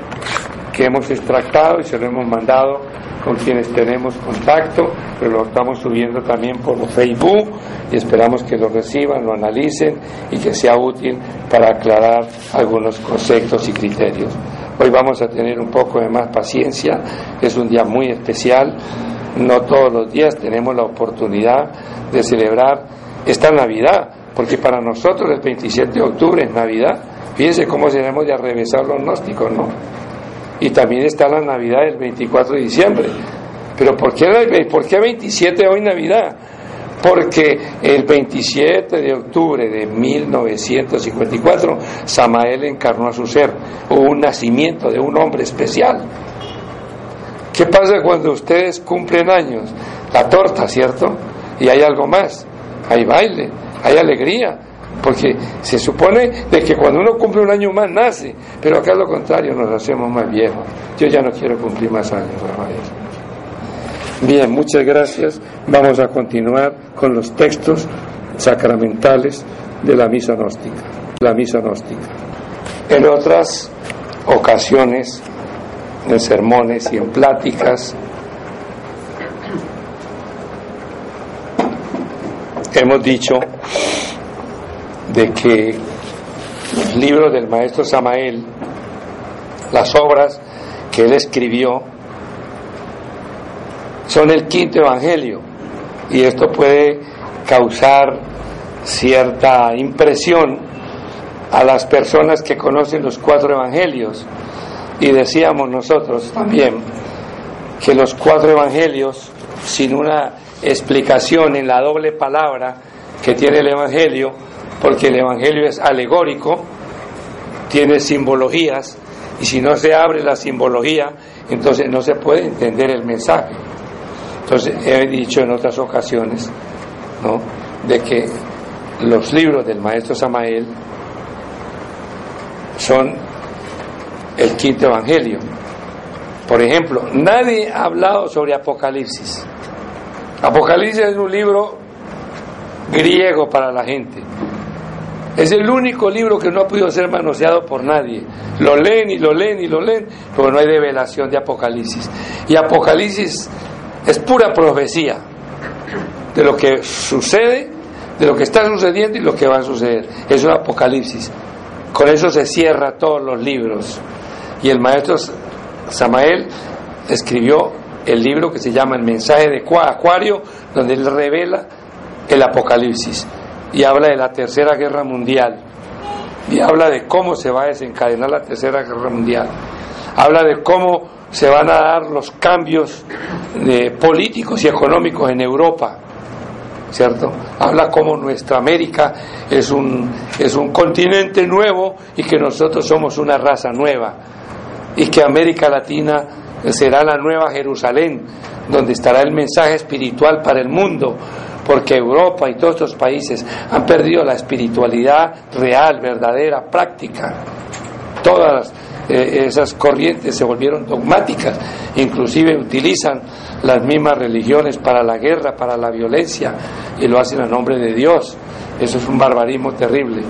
que hemos extractado y se lo hemos mandado con quienes tenemos contacto, pero lo estamos subiendo también por Facebook y esperamos que lo reciban, lo analicen y que sea útil para aclarar algunos conceptos y criterios. Hoy vamos a tener un poco de más paciencia, es un día muy especial, no todos los días tenemos la oportunidad de celebrar esta Navidad, porque para nosotros el 27 de octubre es Navidad. Fíjense cómo tenemos de arrevesar los gnósticos, ¿no? y también está la Navidad del 24 de diciembre. Pero ¿por qué, ¿por qué 27 hoy Navidad? Porque el 27 de octubre de 1954 Samael encarnó a su ser, hubo un nacimiento de un hombre especial. ¿Qué pasa cuando ustedes cumplen años? La torta, ¿cierto? Y hay algo más, hay baile, hay alegría, porque se supone de que cuando uno cumple un año más nace, pero acá es lo contrario, nos hacemos más viejos. Yo ya no quiero cumplir más años, Rafael. Bien, muchas gracias. Vamos a continuar con los textos sacramentales de la misa gnóstica. La misa. En otras ocasiones, en sermones y en pláticas, hemos dicho de que los libros del maestro Samael, las obras que él escribió, son el quinto evangelio y esto puede causar cierta impresión a las personas que conocen los cuatro evangelios. Y decíamos nosotros también que los cuatro evangelios, sin una explicación en la doble palabra que tiene el evangelio, porque el evangelio es alegórico, tiene simbologías, y si no se abre la simbología, entonces no se puede entender el mensaje. Entonces he dicho en otras ocasiones, ¿no? de que los libros del maestro Samael son el quinto evangelio. Por ejemplo, nadie ha hablado sobre Apocalipsis. Apocalipsis es un libro griego para la gente. Es el único libro que no ha podido ser manoseado por nadie. Lo leen y lo leen y lo leen, pero no hay revelación de Apocalipsis. Y Apocalipsis es pura profecía de lo que sucede, de lo que está sucediendo y lo que va a suceder. Es un Apocalipsis. Con eso se cierra todos los libros. Y el maestro Samael escribió el libro que se llama El mensaje de Acuario, donde él revela el Apocalipsis y habla de la Tercera Guerra Mundial y habla de cómo se va a desencadenar la Tercera Guerra Mundial. Habla de cómo se van a dar los cambios de políticos y económicos en Europa, ¿cierto? Habla cómo nuestra América es un, es un continente nuevo y que nosotros somos una raza nueva y que América Latina será la nueva Jerusalén, donde estará el mensaje espiritual para el mundo, porque Europa y todos estos países han perdido la espiritualidad real, verdadera, práctica. Todas eh, esas corrientes se volvieron dogmáticas, inclusive utilizan las mismas religiones para la guerra, para la violencia, y lo hacen a nombre de Dios. Eso es un barbarismo terrible.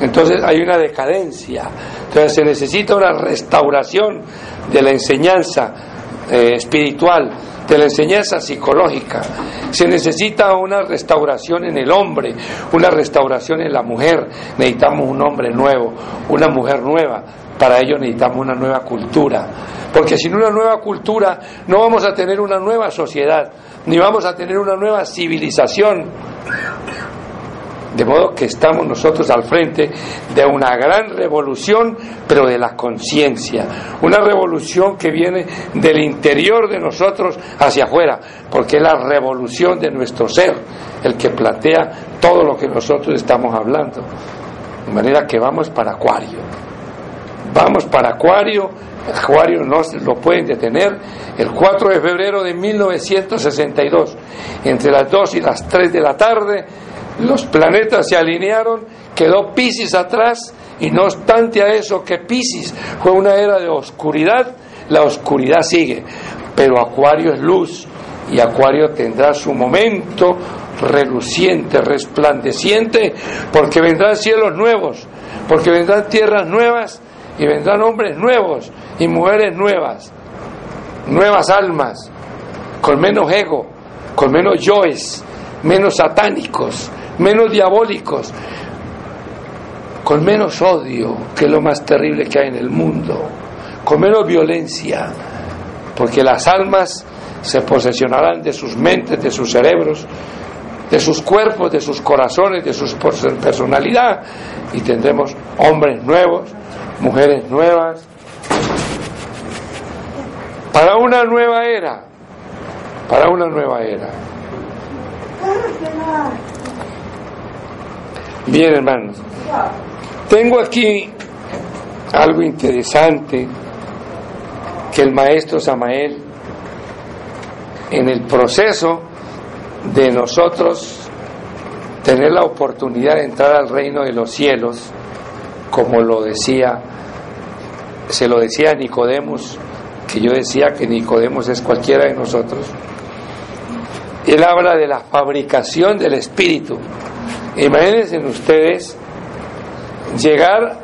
Entonces hay una decadencia, entonces se necesita una restauración de la enseñanza eh, espiritual, de la enseñanza psicológica. Se necesita una restauración en el hombre, una restauración en la mujer. Necesitamos un hombre nuevo, una mujer nueva. Para ello necesitamos una nueva cultura. Porque sin una nueva cultura no vamos a tener una nueva sociedad, ni vamos a tener una nueva civilización. De modo que estamos nosotros al frente de una gran revolución, pero de la conciencia. Una revolución que viene del interior de nosotros hacia afuera, porque es la revolución de nuestro ser el que plantea todo lo que nosotros estamos hablando. De manera que vamos para Acuario. Vamos para Acuario. Acuario no lo pueden detener. El 4 de febrero de 1962, entre las 2 y las 3 de la tarde, los planetas se alinearon, quedó Pisces atrás y no obstante a eso que Pisces fue una era de oscuridad, la oscuridad sigue, pero Acuario es luz y Acuario tendrá su momento reluciente, resplandeciente, porque vendrán cielos nuevos, porque vendrán tierras nuevas y vendrán hombres nuevos y mujeres nuevas, nuevas almas, con menos ego, con menos yoes, menos satánicos, menos diabólicos, con menos odio, que es lo más terrible que hay en el mundo, con menos violencia, porque las almas se posesionarán de sus mentes, de sus cerebros, de sus cuerpos, de sus corazones, de su personalidad, y tendremos hombres nuevos, mujeres nuevas, para una nueva era, para una nueva era. Bien, hermanos. Tengo aquí algo interesante que el maestro Samael, en el proceso de nosotros tener la oportunidad de entrar al reino de los cielos, como lo decía, se lo decía a Nicodemos, que yo decía que Nicodemos es cualquiera de nosotros, él habla de la fabricación del espíritu Imagínense ustedes llegar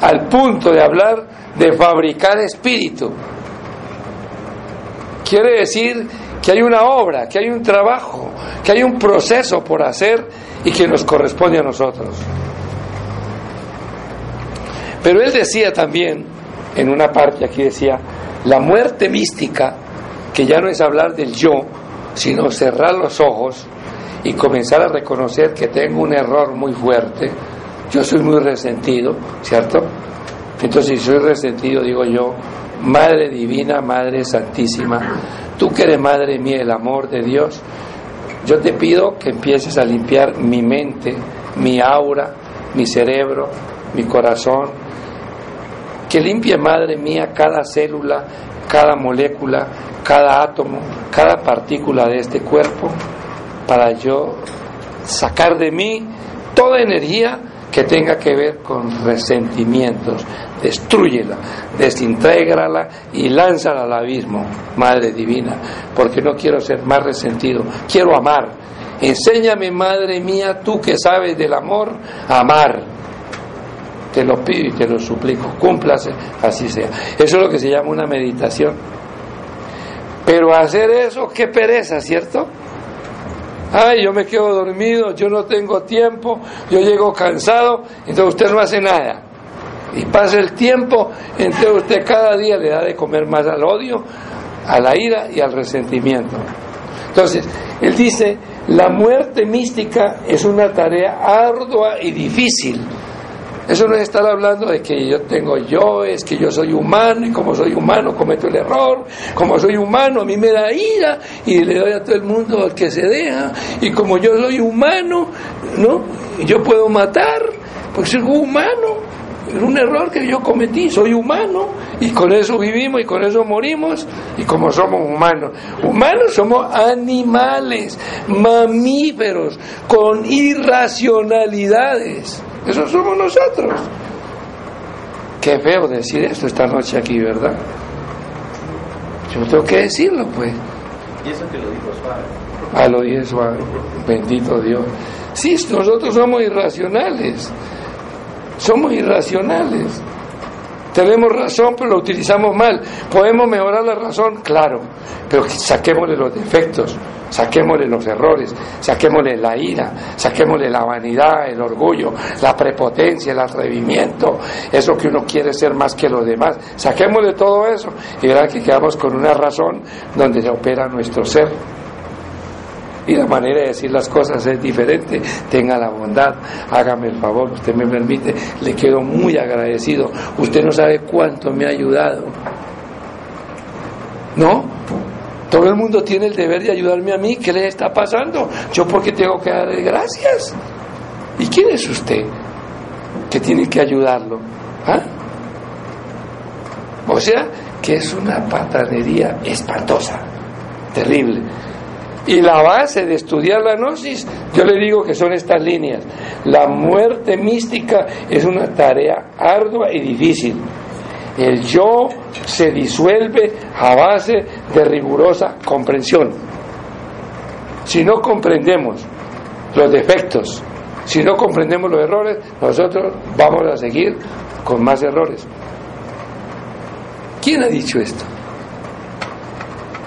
al punto de hablar de fabricar espíritu. Quiere decir que hay una obra, que hay un trabajo, que hay un proceso por hacer y que nos corresponde a nosotros. Pero él decía también, en una parte aquí decía, la muerte mística, que ya no es hablar del yo, sino cerrar los ojos y comenzar a reconocer que tengo un error muy fuerte. Yo soy muy resentido, ¿cierto? Entonces, si soy resentido, digo yo, Madre Divina, Madre Santísima, tú que eres Madre mía, el amor de Dios, yo te pido que empieces a limpiar mi mente, mi aura, mi cerebro, mi corazón, que limpie, Madre mía, cada célula, cada molécula, cada átomo, cada partícula de este cuerpo, para yo sacar de mí toda energía que tenga que ver con resentimientos. Destrúyela, desintégrala y lánzala al abismo, Madre Divina, porque no quiero ser más resentido, quiero amar. Enséñame, Madre mía, tú que sabes del amor, amar. Te lo pido y te lo suplico, cúmplase, así sea. Eso es lo que se llama una meditación. Pero hacer eso, qué pereza, ¿cierto? Ay, yo me quedo dormido, yo no tengo tiempo, yo llego cansado, entonces usted no hace nada. Y pasa el tiempo, entonces usted cada día le da de comer más al odio, a la ira y al resentimiento. Entonces, él dice, la muerte mística es una tarea ardua y difícil eso no es estar hablando de que yo tengo yo, es que yo soy humano y como soy humano cometo el error, como soy humano a mí me da ira y le doy a todo el mundo al que se deja y como yo soy humano, ¿no? Yo puedo matar porque soy humano. Es un error que yo cometí, soy humano y con eso vivimos y con eso morimos y como somos humanos. Humanos somos animales, mamíferos, con irracionalidades. Eso somos nosotros. Qué feo decir esto esta noche aquí, ¿verdad? Yo tengo que decirlo, pues. Y eso que lo dijo suave. Ah, lo dije suave. Bendito Dios. Sí, nosotros somos irracionales. Somos irracionales. Tenemos razón, pero lo utilizamos mal. ¿Podemos mejorar la razón? Claro, pero saquémosle los defectos, saquémosle los errores, saquémosle la ira, saquémosle la vanidad, el orgullo, la prepotencia, el atrevimiento, eso que uno quiere ser más que los demás. Saquémosle todo eso y verá que quedamos con una razón donde se opera nuestro ser y la manera de decir las cosas es diferente. Tenga la bondad, hágame el favor, usted me permite, le quedo muy agradecido. Usted no sabe cuánto me ha ayudado. ¿No? Todo el mundo tiene el deber de ayudarme a mí. ¿Qué le está pasando? Yo porque tengo que darle gracias. ¿Y quién es usted que tiene que ayudarlo? ¿Ah? O sea, que es una patanería espantosa, terrible. Y la base de estudiar la gnosis, yo le digo que son estas líneas. La muerte mística es una tarea ardua y difícil. El yo se disuelve a base de rigurosa comprensión. Si no comprendemos los defectos, si no comprendemos los errores, nosotros vamos a seguir con más errores. ¿Quién ha dicho esto?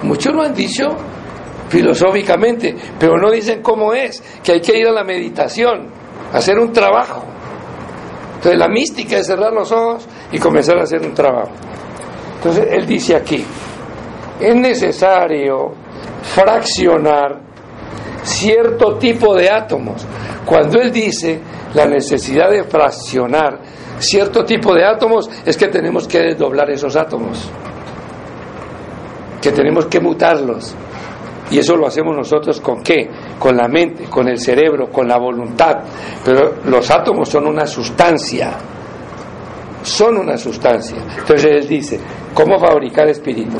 Muchos lo han dicho filosóficamente, pero no dicen cómo es, que hay que ir a la meditación, hacer un trabajo. Entonces la mística es cerrar los ojos y comenzar a hacer un trabajo. Entonces él dice aquí, es necesario fraccionar cierto tipo de átomos. Cuando él dice la necesidad de fraccionar cierto tipo de átomos, es que tenemos que desdoblar esos átomos, que tenemos que mutarlos. Y eso lo hacemos nosotros con qué? Con la mente, con el cerebro, con la voluntad. Pero los átomos son una sustancia. Son una sustancia. Entonces él dice, ¿cómo fabricar espíritu?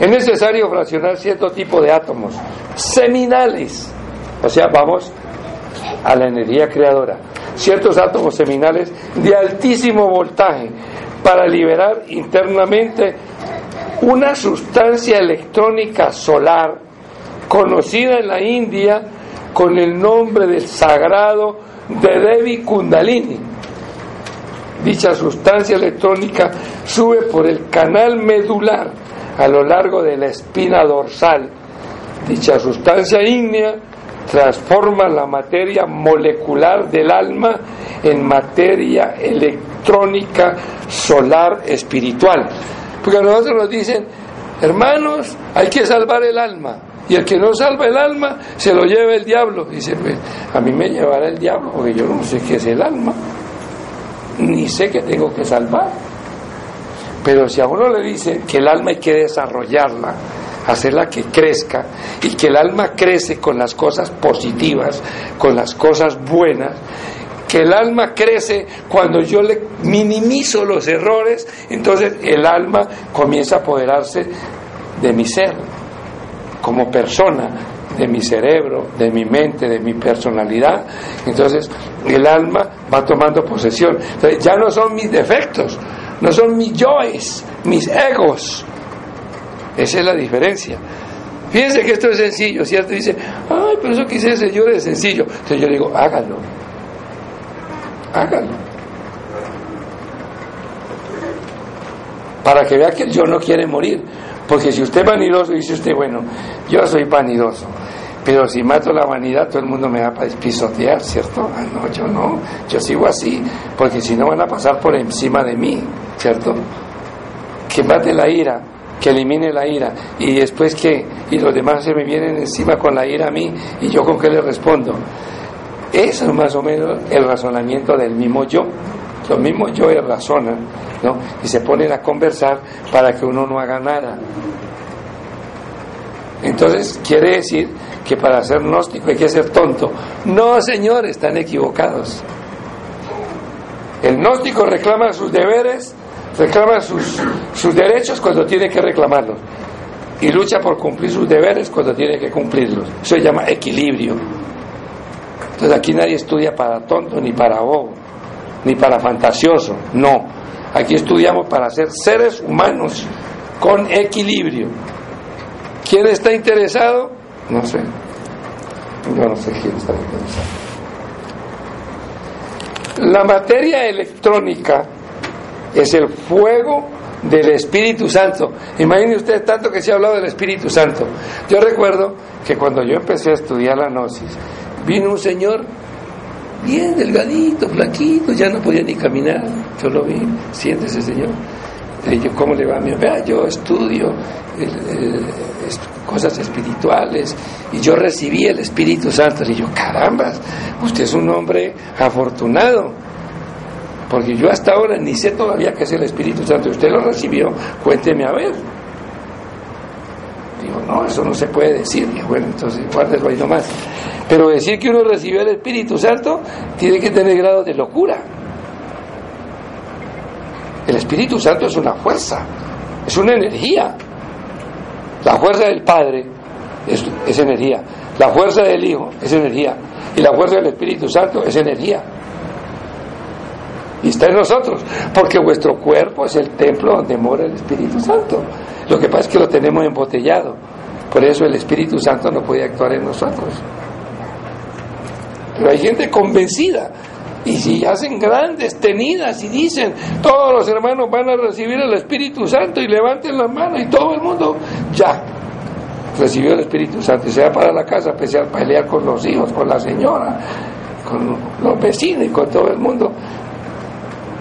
Es necesario fraccionar cierto tipo de átomos seminales. O sea, vamos a la energía creadora. Ciertos átomos seminales de altísimo voltaje para liberar internamente una sustancia electrónica solar conocida en la India con el nombre del sagrado de Devi Kundalini. Dicha sustancia electrónica sube por el canal medular a lo largo de la espina dorsal. Dicha sustancia ígnea transforma la materia molecular del alma en materia electrónica solar espiritual. Porque a nosotros nos dicen, hermanos, hay que salvar el alma. Y el que no salva el alma, se lo lleva el diablo. Dice, pues, a mí me llevará el diablo porque yo no sé qué es el alma, ni sé que tengo que salvar. Pero si a uno le dice que el alma hay que desarrollarla, hacerla que crezca, y que el alma crece con las cosas positivas, con las cosas buenas, que el alma crece cuando yo le minimizo los errores, entonces el alma comienza a apoderarse de mi ser, como persona, de mi cerebro, de mi mente, de mi personalidad. Entonces el alma va tomando posesión. Entonces ya no son mis defectos, no son mis yoes, mis egos. Esa es la diferencia. Fíjense que esto es sencillo, ¿cierto? Dice, ay, pero eso que dice el Señor es sencillo. Entonces yo digo, hágalo hágalo. Para que vea que el yo no quiere morir. Porque si usted es vanidoso, dice usted, bueno, yo soy vanidoso. Pero si mato la vanidad, todo el mundo me va a pisotear, ¿cierto? Ah, no, yo no, yo sigo así, porque si no van a pasar por encima de mí, ¿cierto? Que mate la ira, que elimine la ira, y después que, y los demás se me vienen encima con la ira a mí, y yo con qué le respondo. Eso es más o menos el razonamiento del mismo yo. Los mismos yo razonan, ¿no? Y se ponen a conversar para que uno no haga nada. Entonces, quiere decir que para ser gnóstico hay que ser tonto. No, señores, están equivocados. El gnóstico reclama sus deberes, reclama sus, sus derechos cuando tiene que reclamarlos. Y lucha por cumplir sus deberes cuando tiene que cumplirlos. Eso se llama equilibrio. Entonces aquí nadie estudia para tonto, ni para bobo, ni para fantasioso, no. Aquí estudiamos para ser seres humanos con equilibrio. ¿Quién está interesado? No sé. Yo no sé quién está interesado. La materia electrónica es el fuego del Espíritu Santo. Imagine usted tanto que se ha hablado del Espíritu Santo. Yo recuerdo que cuando yo empecé a estudiar la gnosis, Vino un señor bien delgadito, flaquito, ya no podía ni caminar. Yo lo vi, siéntese señor. Le dije, ¿cómo le va a mí? Vea, yo estudio cosas espirituales y yo recibí el Espíritu Santo. Y yo, caramba, usted es un hombre afortunado. Porque yo hasta ahora ni sé todavía qué es el Espíritu Santo. Usted lo recibió, cuénteme a ver. No, eso no se puede decir. Y bueno, entonces guárdelo ahí nomás. Pero decir que uno recibió el Espíritu Santo tiene que tener grado de locura. El Espíritu Santo es una fuerza, es una energía. La fuerza del Padre es energía, la fuerza del Hijo es energía y la fuerza del Espíritu Santo es energía. Y está en nosotros, porque vuestro cuerpo es el templo donde mora el Espíritu Santo. Lo que pasa es que lo tenemos embotellado. Por eso el Espíritu Santo no puede actuar en nosotros. Pero hay gente convencida. Y si hacen grandes tenidas y dicen, todos los hermanos van a recibir el Espíritu Santo y levanten las manos y todo el mundo, ya, recibió el Espíritu Santo y se va para la casa a pelear con los hijos, con la señora, con los vecinos y con todo el mundo,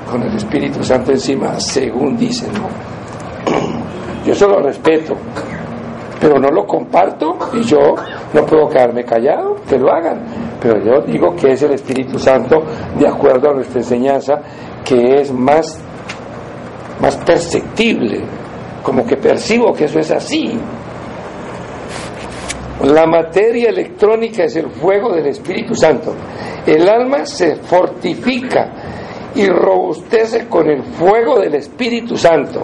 con el Espíritu Santo encima, según dicen. Yo solo respeto, pero no lo comparto y yo no puedo quedarme callado, que lo hagan. Pero yo digo que es el Espíritu Santo, de acuerdo a nuestra enseñanza, que es más, más perceptible, como que percibo que eso es así. La materia electrónica es el fuego del Espíritu Santo. El alma se fortifica y robustece con el fuego del Espíritu Santo.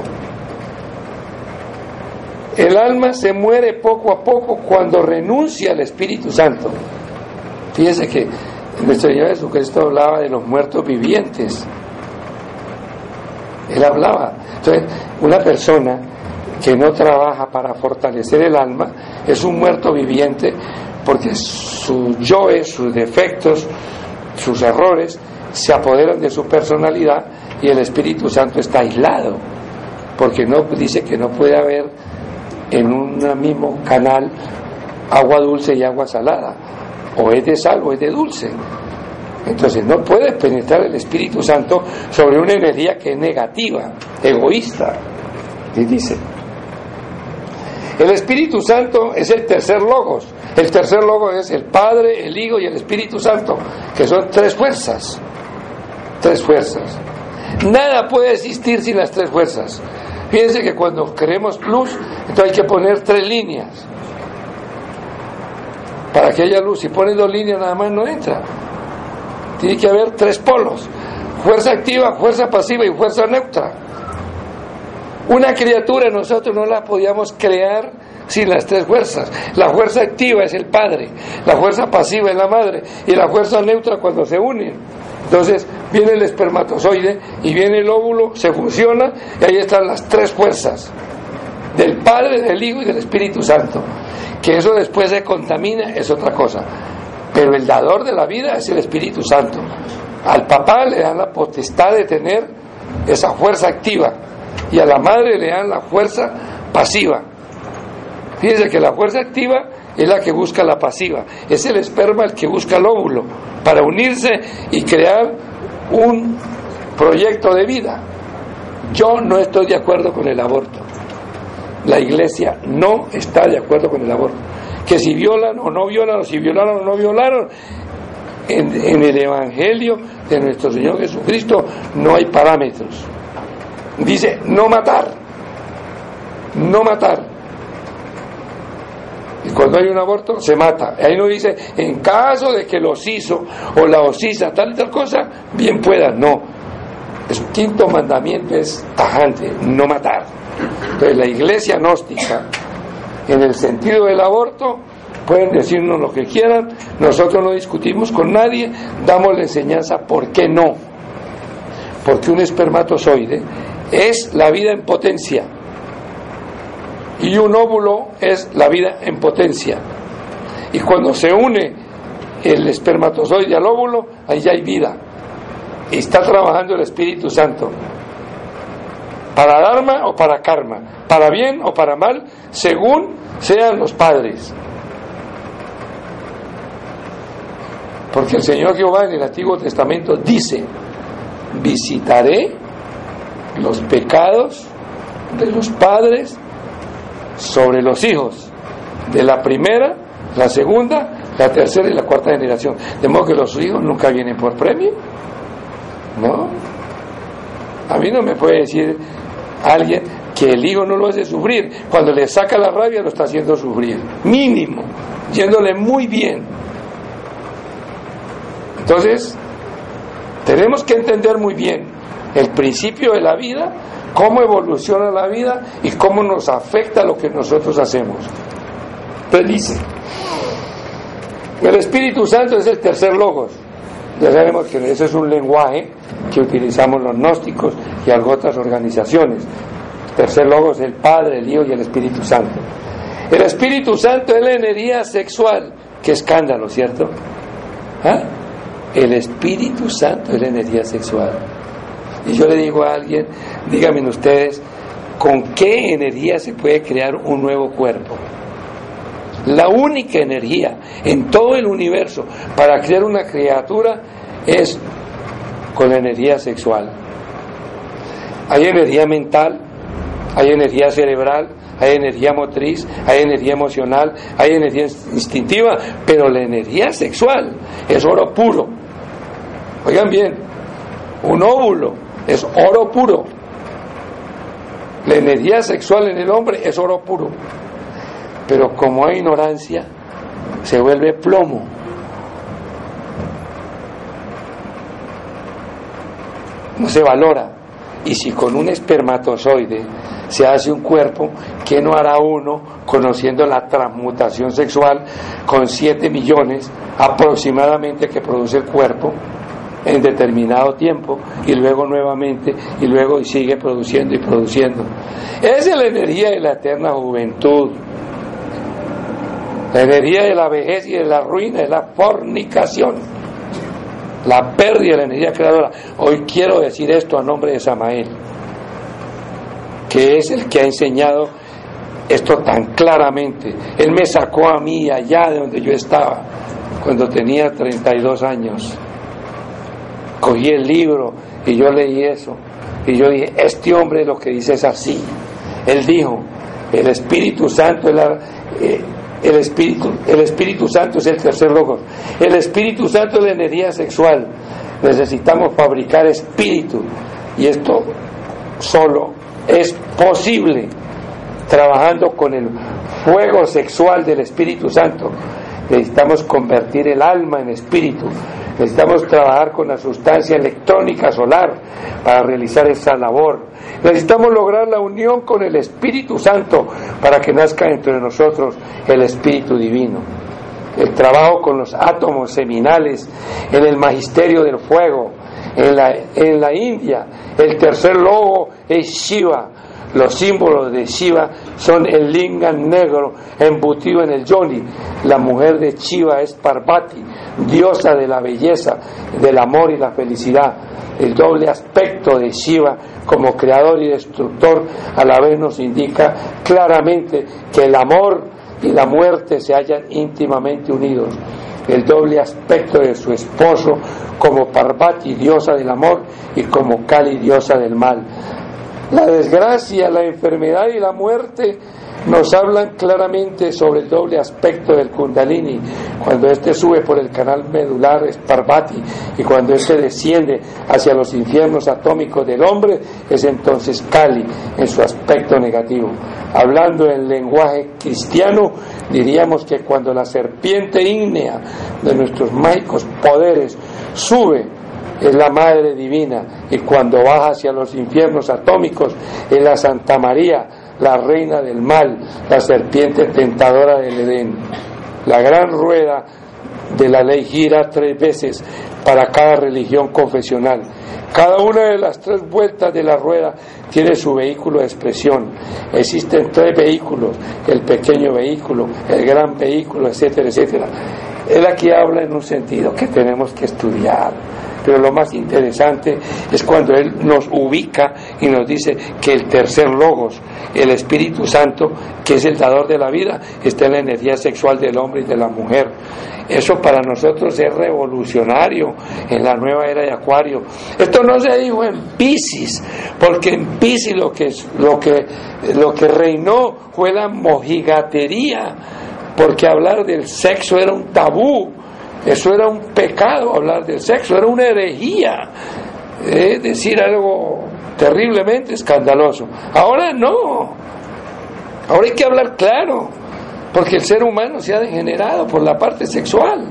El alma se muere poco a poco cuando renuncia al Espíritu Santo. Fíjese que nuestro Señor Jesucristo hablaba de los muertos vivientes. Él hablaba. Entonces, una persona que no trabaja para fortalecer el alma es un muerto viviente porque sus yoes, sus defectos, sus errores se apoderan de su personalidad y el Espíritu Santo está aislado porque no dice que no puede haber en un mismo canal agua dulce y agua salada, o es de sal o es de dulce. Entonces no puede penetrar el Espíritu Santo sobre una energía que es negativa, egoísta, y dice. El Espíritu Santo es el tercer logos. El tercer logos es el Padre, el Hijo y el Espíritu Santo, que son tres fuerzas. Tres fuerzas. Nada puede existir sin las tres fuerzas. Fíjense que cuando queremos luz, entonces hay que poner tres líneas. Para que haya luz, si pones dos líneas nada más no entra. Tiene que haber tres polos. Fuerza activa, fuerza pasiva y fuerza neutra. Una criatura nosotros no la podíamos crear sin las tres fuerzas. La fuerza activa es el padre, la fuerza pasiva es la madre y la fuerza neutra cuando se unen. Entonces viene el espermatozoide y viene el óvulo, se fusiona y ahí están las tres fuerzas del Padre, del Hijo y del Espíritu Santo. Que eso después se contamina es otra cosa. Pero el dador de la vida es el Espíritu Santo. Al papá le dan la potestad de tener esa fuerza activa y a la madre le dan la fuerza pasiva. Fíjense que la fuerza activa es la que busca la pasiva, es el esperma el que busca el óvulo para unirse y crear un proyecto de vida. Yo no estoy de acuerdo con el aborto. La iglesia no está de acuerdo con el aborto. Que si violan o no violan, o si violaron o no violaron, en, en el Evangelio de nuestro Señor Jesucristo no hay parámetros. Dice no matar, no matar. Cuando hay un aborto, se mata. Ahí no dice, en caso de que los hizo o la osisa, tal y tal cosa, bien pueda. No. El quinto mandamiento es tajante, no matar. Entonces la iglesia gnóstica, en el sentido del aborto, pueden decirnos lo que quieran, nosotros no discutimos con nadie, damos la enseñanza por qué no. Porque un espermatozoide es la vida en potencia y un óvulo es la vida en potencia. Y cuando se une el espermatozoide al óvulo, ahí ya hay vida. Y está trabajando el Espíritu Santo. Para Dharma o para karma, para bien o para mal, según sean los padres. Porque el Señor Jehová en el Antiguo Testamento dice, visitaré los pecados de los padres sobre los hijos de la primera, la segunda, la tercera y la cuarta generación. De modo que los hijos nunca vienen por premio. ¿No? A mí no me puede decir alguien que el hijo no lo hace sufrir. Cuando le saca la rabia lo está haciendo sufrir. Mínimo. Yéndole muy bien. Entonces, tenemos que entender muy bien el principio de la vida cómo evoluciona la vida y cómo nos afecta lo que nosotros hacemos. Entonces dice, el Espíritu Santo es el tercer logos. Ya sabemos que ese es un lenguaje que utilizamos los gnósticos y otras organizaciones. El tercer logos es el Padre, el Hijo y el Espíritu Santo. El Espíritu Santo es la energía sexual. Qué escándalo, ¿cierto? ¿Ah? El Espíritu Santo es la energía sexual. Y yo le digo a alguien, díganme ustedes, ¿con qué energía se puede crear un nuevo cuerpo? La única energía en todo el universo para crear una criatura es con la energía sexual. Hay energía mental, hay energía cerebral, hay energía motriz, hay energía emocional, hay energía instintiva, pero la energía sexual es oro puro. Oigan bien, un óvulo es oro puro. La energía sexual en el hombre es oro puro. Pero como hay ignorancia, se vuelve plomo. No se valora. Y si con un espermatozoide se hace un cuerpo, ¿qué no hará uno conociendo la transmutación sexual con 7 millones aproximadamente que produce el cuerpo? En determinado tiempo y luego nuevamente y luego sigue produciendo y produciendo. Esa es la energía de la eterna juventud. La energía de la vejez y de la ruina es la fornicación. La pérdida de la energía creadora. Hoy quiero decir esto a nombre de Samael, que es el que ha enseñado esto tan claramente. Él me sacó a mí allá de donde yo estaba, cuando tenía 32 años cogí el libro y yo leí eso. Y yo dije, este hombre lo que dice es así. Él dijo, El Espíritu Santo es eh, el Espíritu, el Espíritu Santo es el tercer logos. El Espíritu Santo es la energía sexual. Necesitamos fabricar espíritu. Y esto solo es posible trabajando con el fuego sexual del Espíritu Santo. Necesitamos convertir el alma en espíritu. Necesitamos trabajar con la sustancia electrónica solar para realizar esa labor. Necesitamos lograr la unión con el Espíritu Santo para que nazca entre nosotros el Espíritu Divino. El trabajo con los átomos seminales en el magisterio del fuego, en la, India, el tercer logo es Shiva, los símbolos de Shiva son el lingam negro embutido en el yoni. La mujer de Shiva es Parvati, diosa de la belleza, del amor y la felicidad. El doble aspecto de Shiva como creador y destructor a la vez nos indica claramente que el amor y la muerte se hallan íntimamente unidos. El doble aspecto de su esposo como Parvati, diosa del amor, y como Kali, diosa del mal. La desgracia, la enfermedad y la muerte nos hablan claramente sobre el doble aspecto del Kundalini. Cuando éste sube por el canal medular es Parvati y cuando éste desciende hacia los infiernos atómicos del hombre es entonces Kali en su aspecto negativo. Hablando en lenguaje cristiano, diríamos que cuando la serpiente ígnea de nuestros mágicos poderes sube es la Madre Divina y cuando baja hacia los infiernos atómicos es la Santa María, la Reina del Mal, la serpiente tentadora del Edén. La gran rueda de la ley gira tres veces para cada religión confesional. Cada una de las tres vueltas de la rueda tiene su vehículo de expresión. Existen tres vehículos, el pequeño vehículo, el gran vehículo, etcétera, etcétera. Él aquí habla en un sentido que tenemos que estudiar pero lo más interesante es cuando Él nos ubica y nos dice que el tercer logos, el Espíritu Santo, que es el dador de la vida, está en la energía sexual del hombre y de la mujer. Eso para nosotros es revolucionario en la nueva era de Acuario. Esto no se dijo en Pisces, porque en Pisces lo que, lo que, lo que reinó fue la mojigatería, porque hablar del sexo era un tabú eso era un pecado hablar del sexo, era una herejía, es decir algo terriblemente escandaloso. Ahora no, ahora hay que hablar claro, porque el ser humano se ha degenerado por la parte sexual.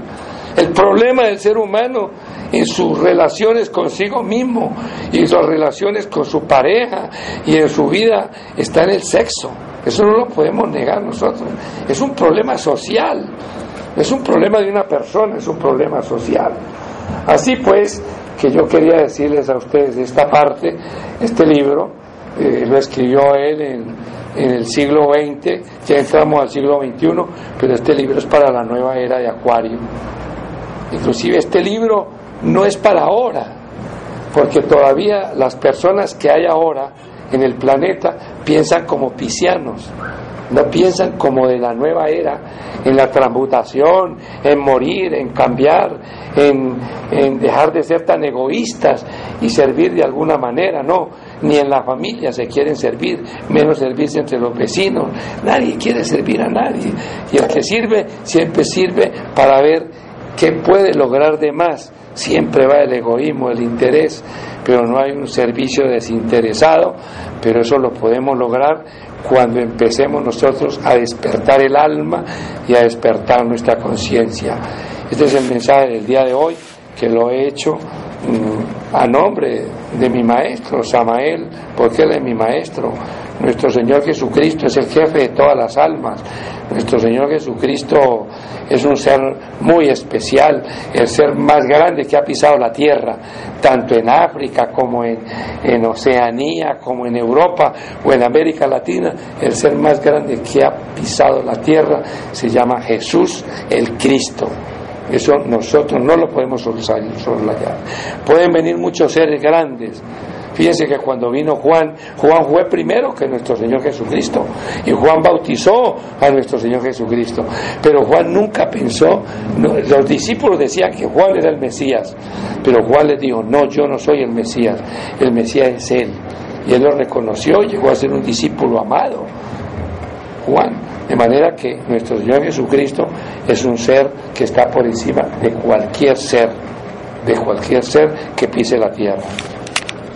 El problema del ser humano en sus relaciones consigo mismo y sus relaciones con su pareja y en su vida está en el sexo. Eso no lo podemos negar nosotros. Es un problema social. Es un problema de una persona, es un problema social. Así pues, que yo quería decirles a ustedes de esta parte, este libro eh, lo escribió él en, en, el siglo XX, ya entramos al siglo XXI, pero este libro es para la nueva era de Acuario. Inclusive este libro no es para ahora, porque todavía las personas que hay ahora en el planeta piensan como piscianos no piensan como de la nueva era, en la transmutación, en morir, en cambiar, en, dejar de ser tan egoístas y servir de alguna manera, no, ni en la familia se quieren servir, menos servirse entre los vecinos, nadie quiere servir a nadie, y el que sirve siempre sirve para ver qué puede lograr de más, siempre va el egoísmo, el interés, pero no hay un servicio desinteresado, pero eso lo podemos lograr cuando empecemos nosotros a despertar el alma y a despertar nuestra conciencia. Este es el mensaje del día de hoy, que lo he hecho mm, a nombre de mi maestro, Samael, porque él es mi maestro. Nuestro Señor Jesucristo es el jefe de todas las almas. Nuestro Señor Jesucristo es un ser muy especial, el ser más grande que ha pisado la tierra, tanto en África como en, Oceanía, como en Europa o en América Latina. El ser más grande que ha pisado la tierra se llama Jesús el Cristo. Eso nosotros no lo podemos soslayar. Pueden venir muchos seres grandes, Fíjense que cuando vino Juan, Juan fue primero que nuestro Señor Jesucristo. Y Juan bautizó a nuestro Señor Jesucristo. Pero Juan nunca pensó, los discípulos decían que Juan era el Mesías. Pero Juan les dijo, no, yo no soy el Mesías, el Mesías es Él. Y Él lo reconoció y llegó a ser un discípulo amado. Juan. De manera que nuestro Señor Jesucristo es un ser que está por encima de cualquier ser, de cualquier ser que pise la tierra.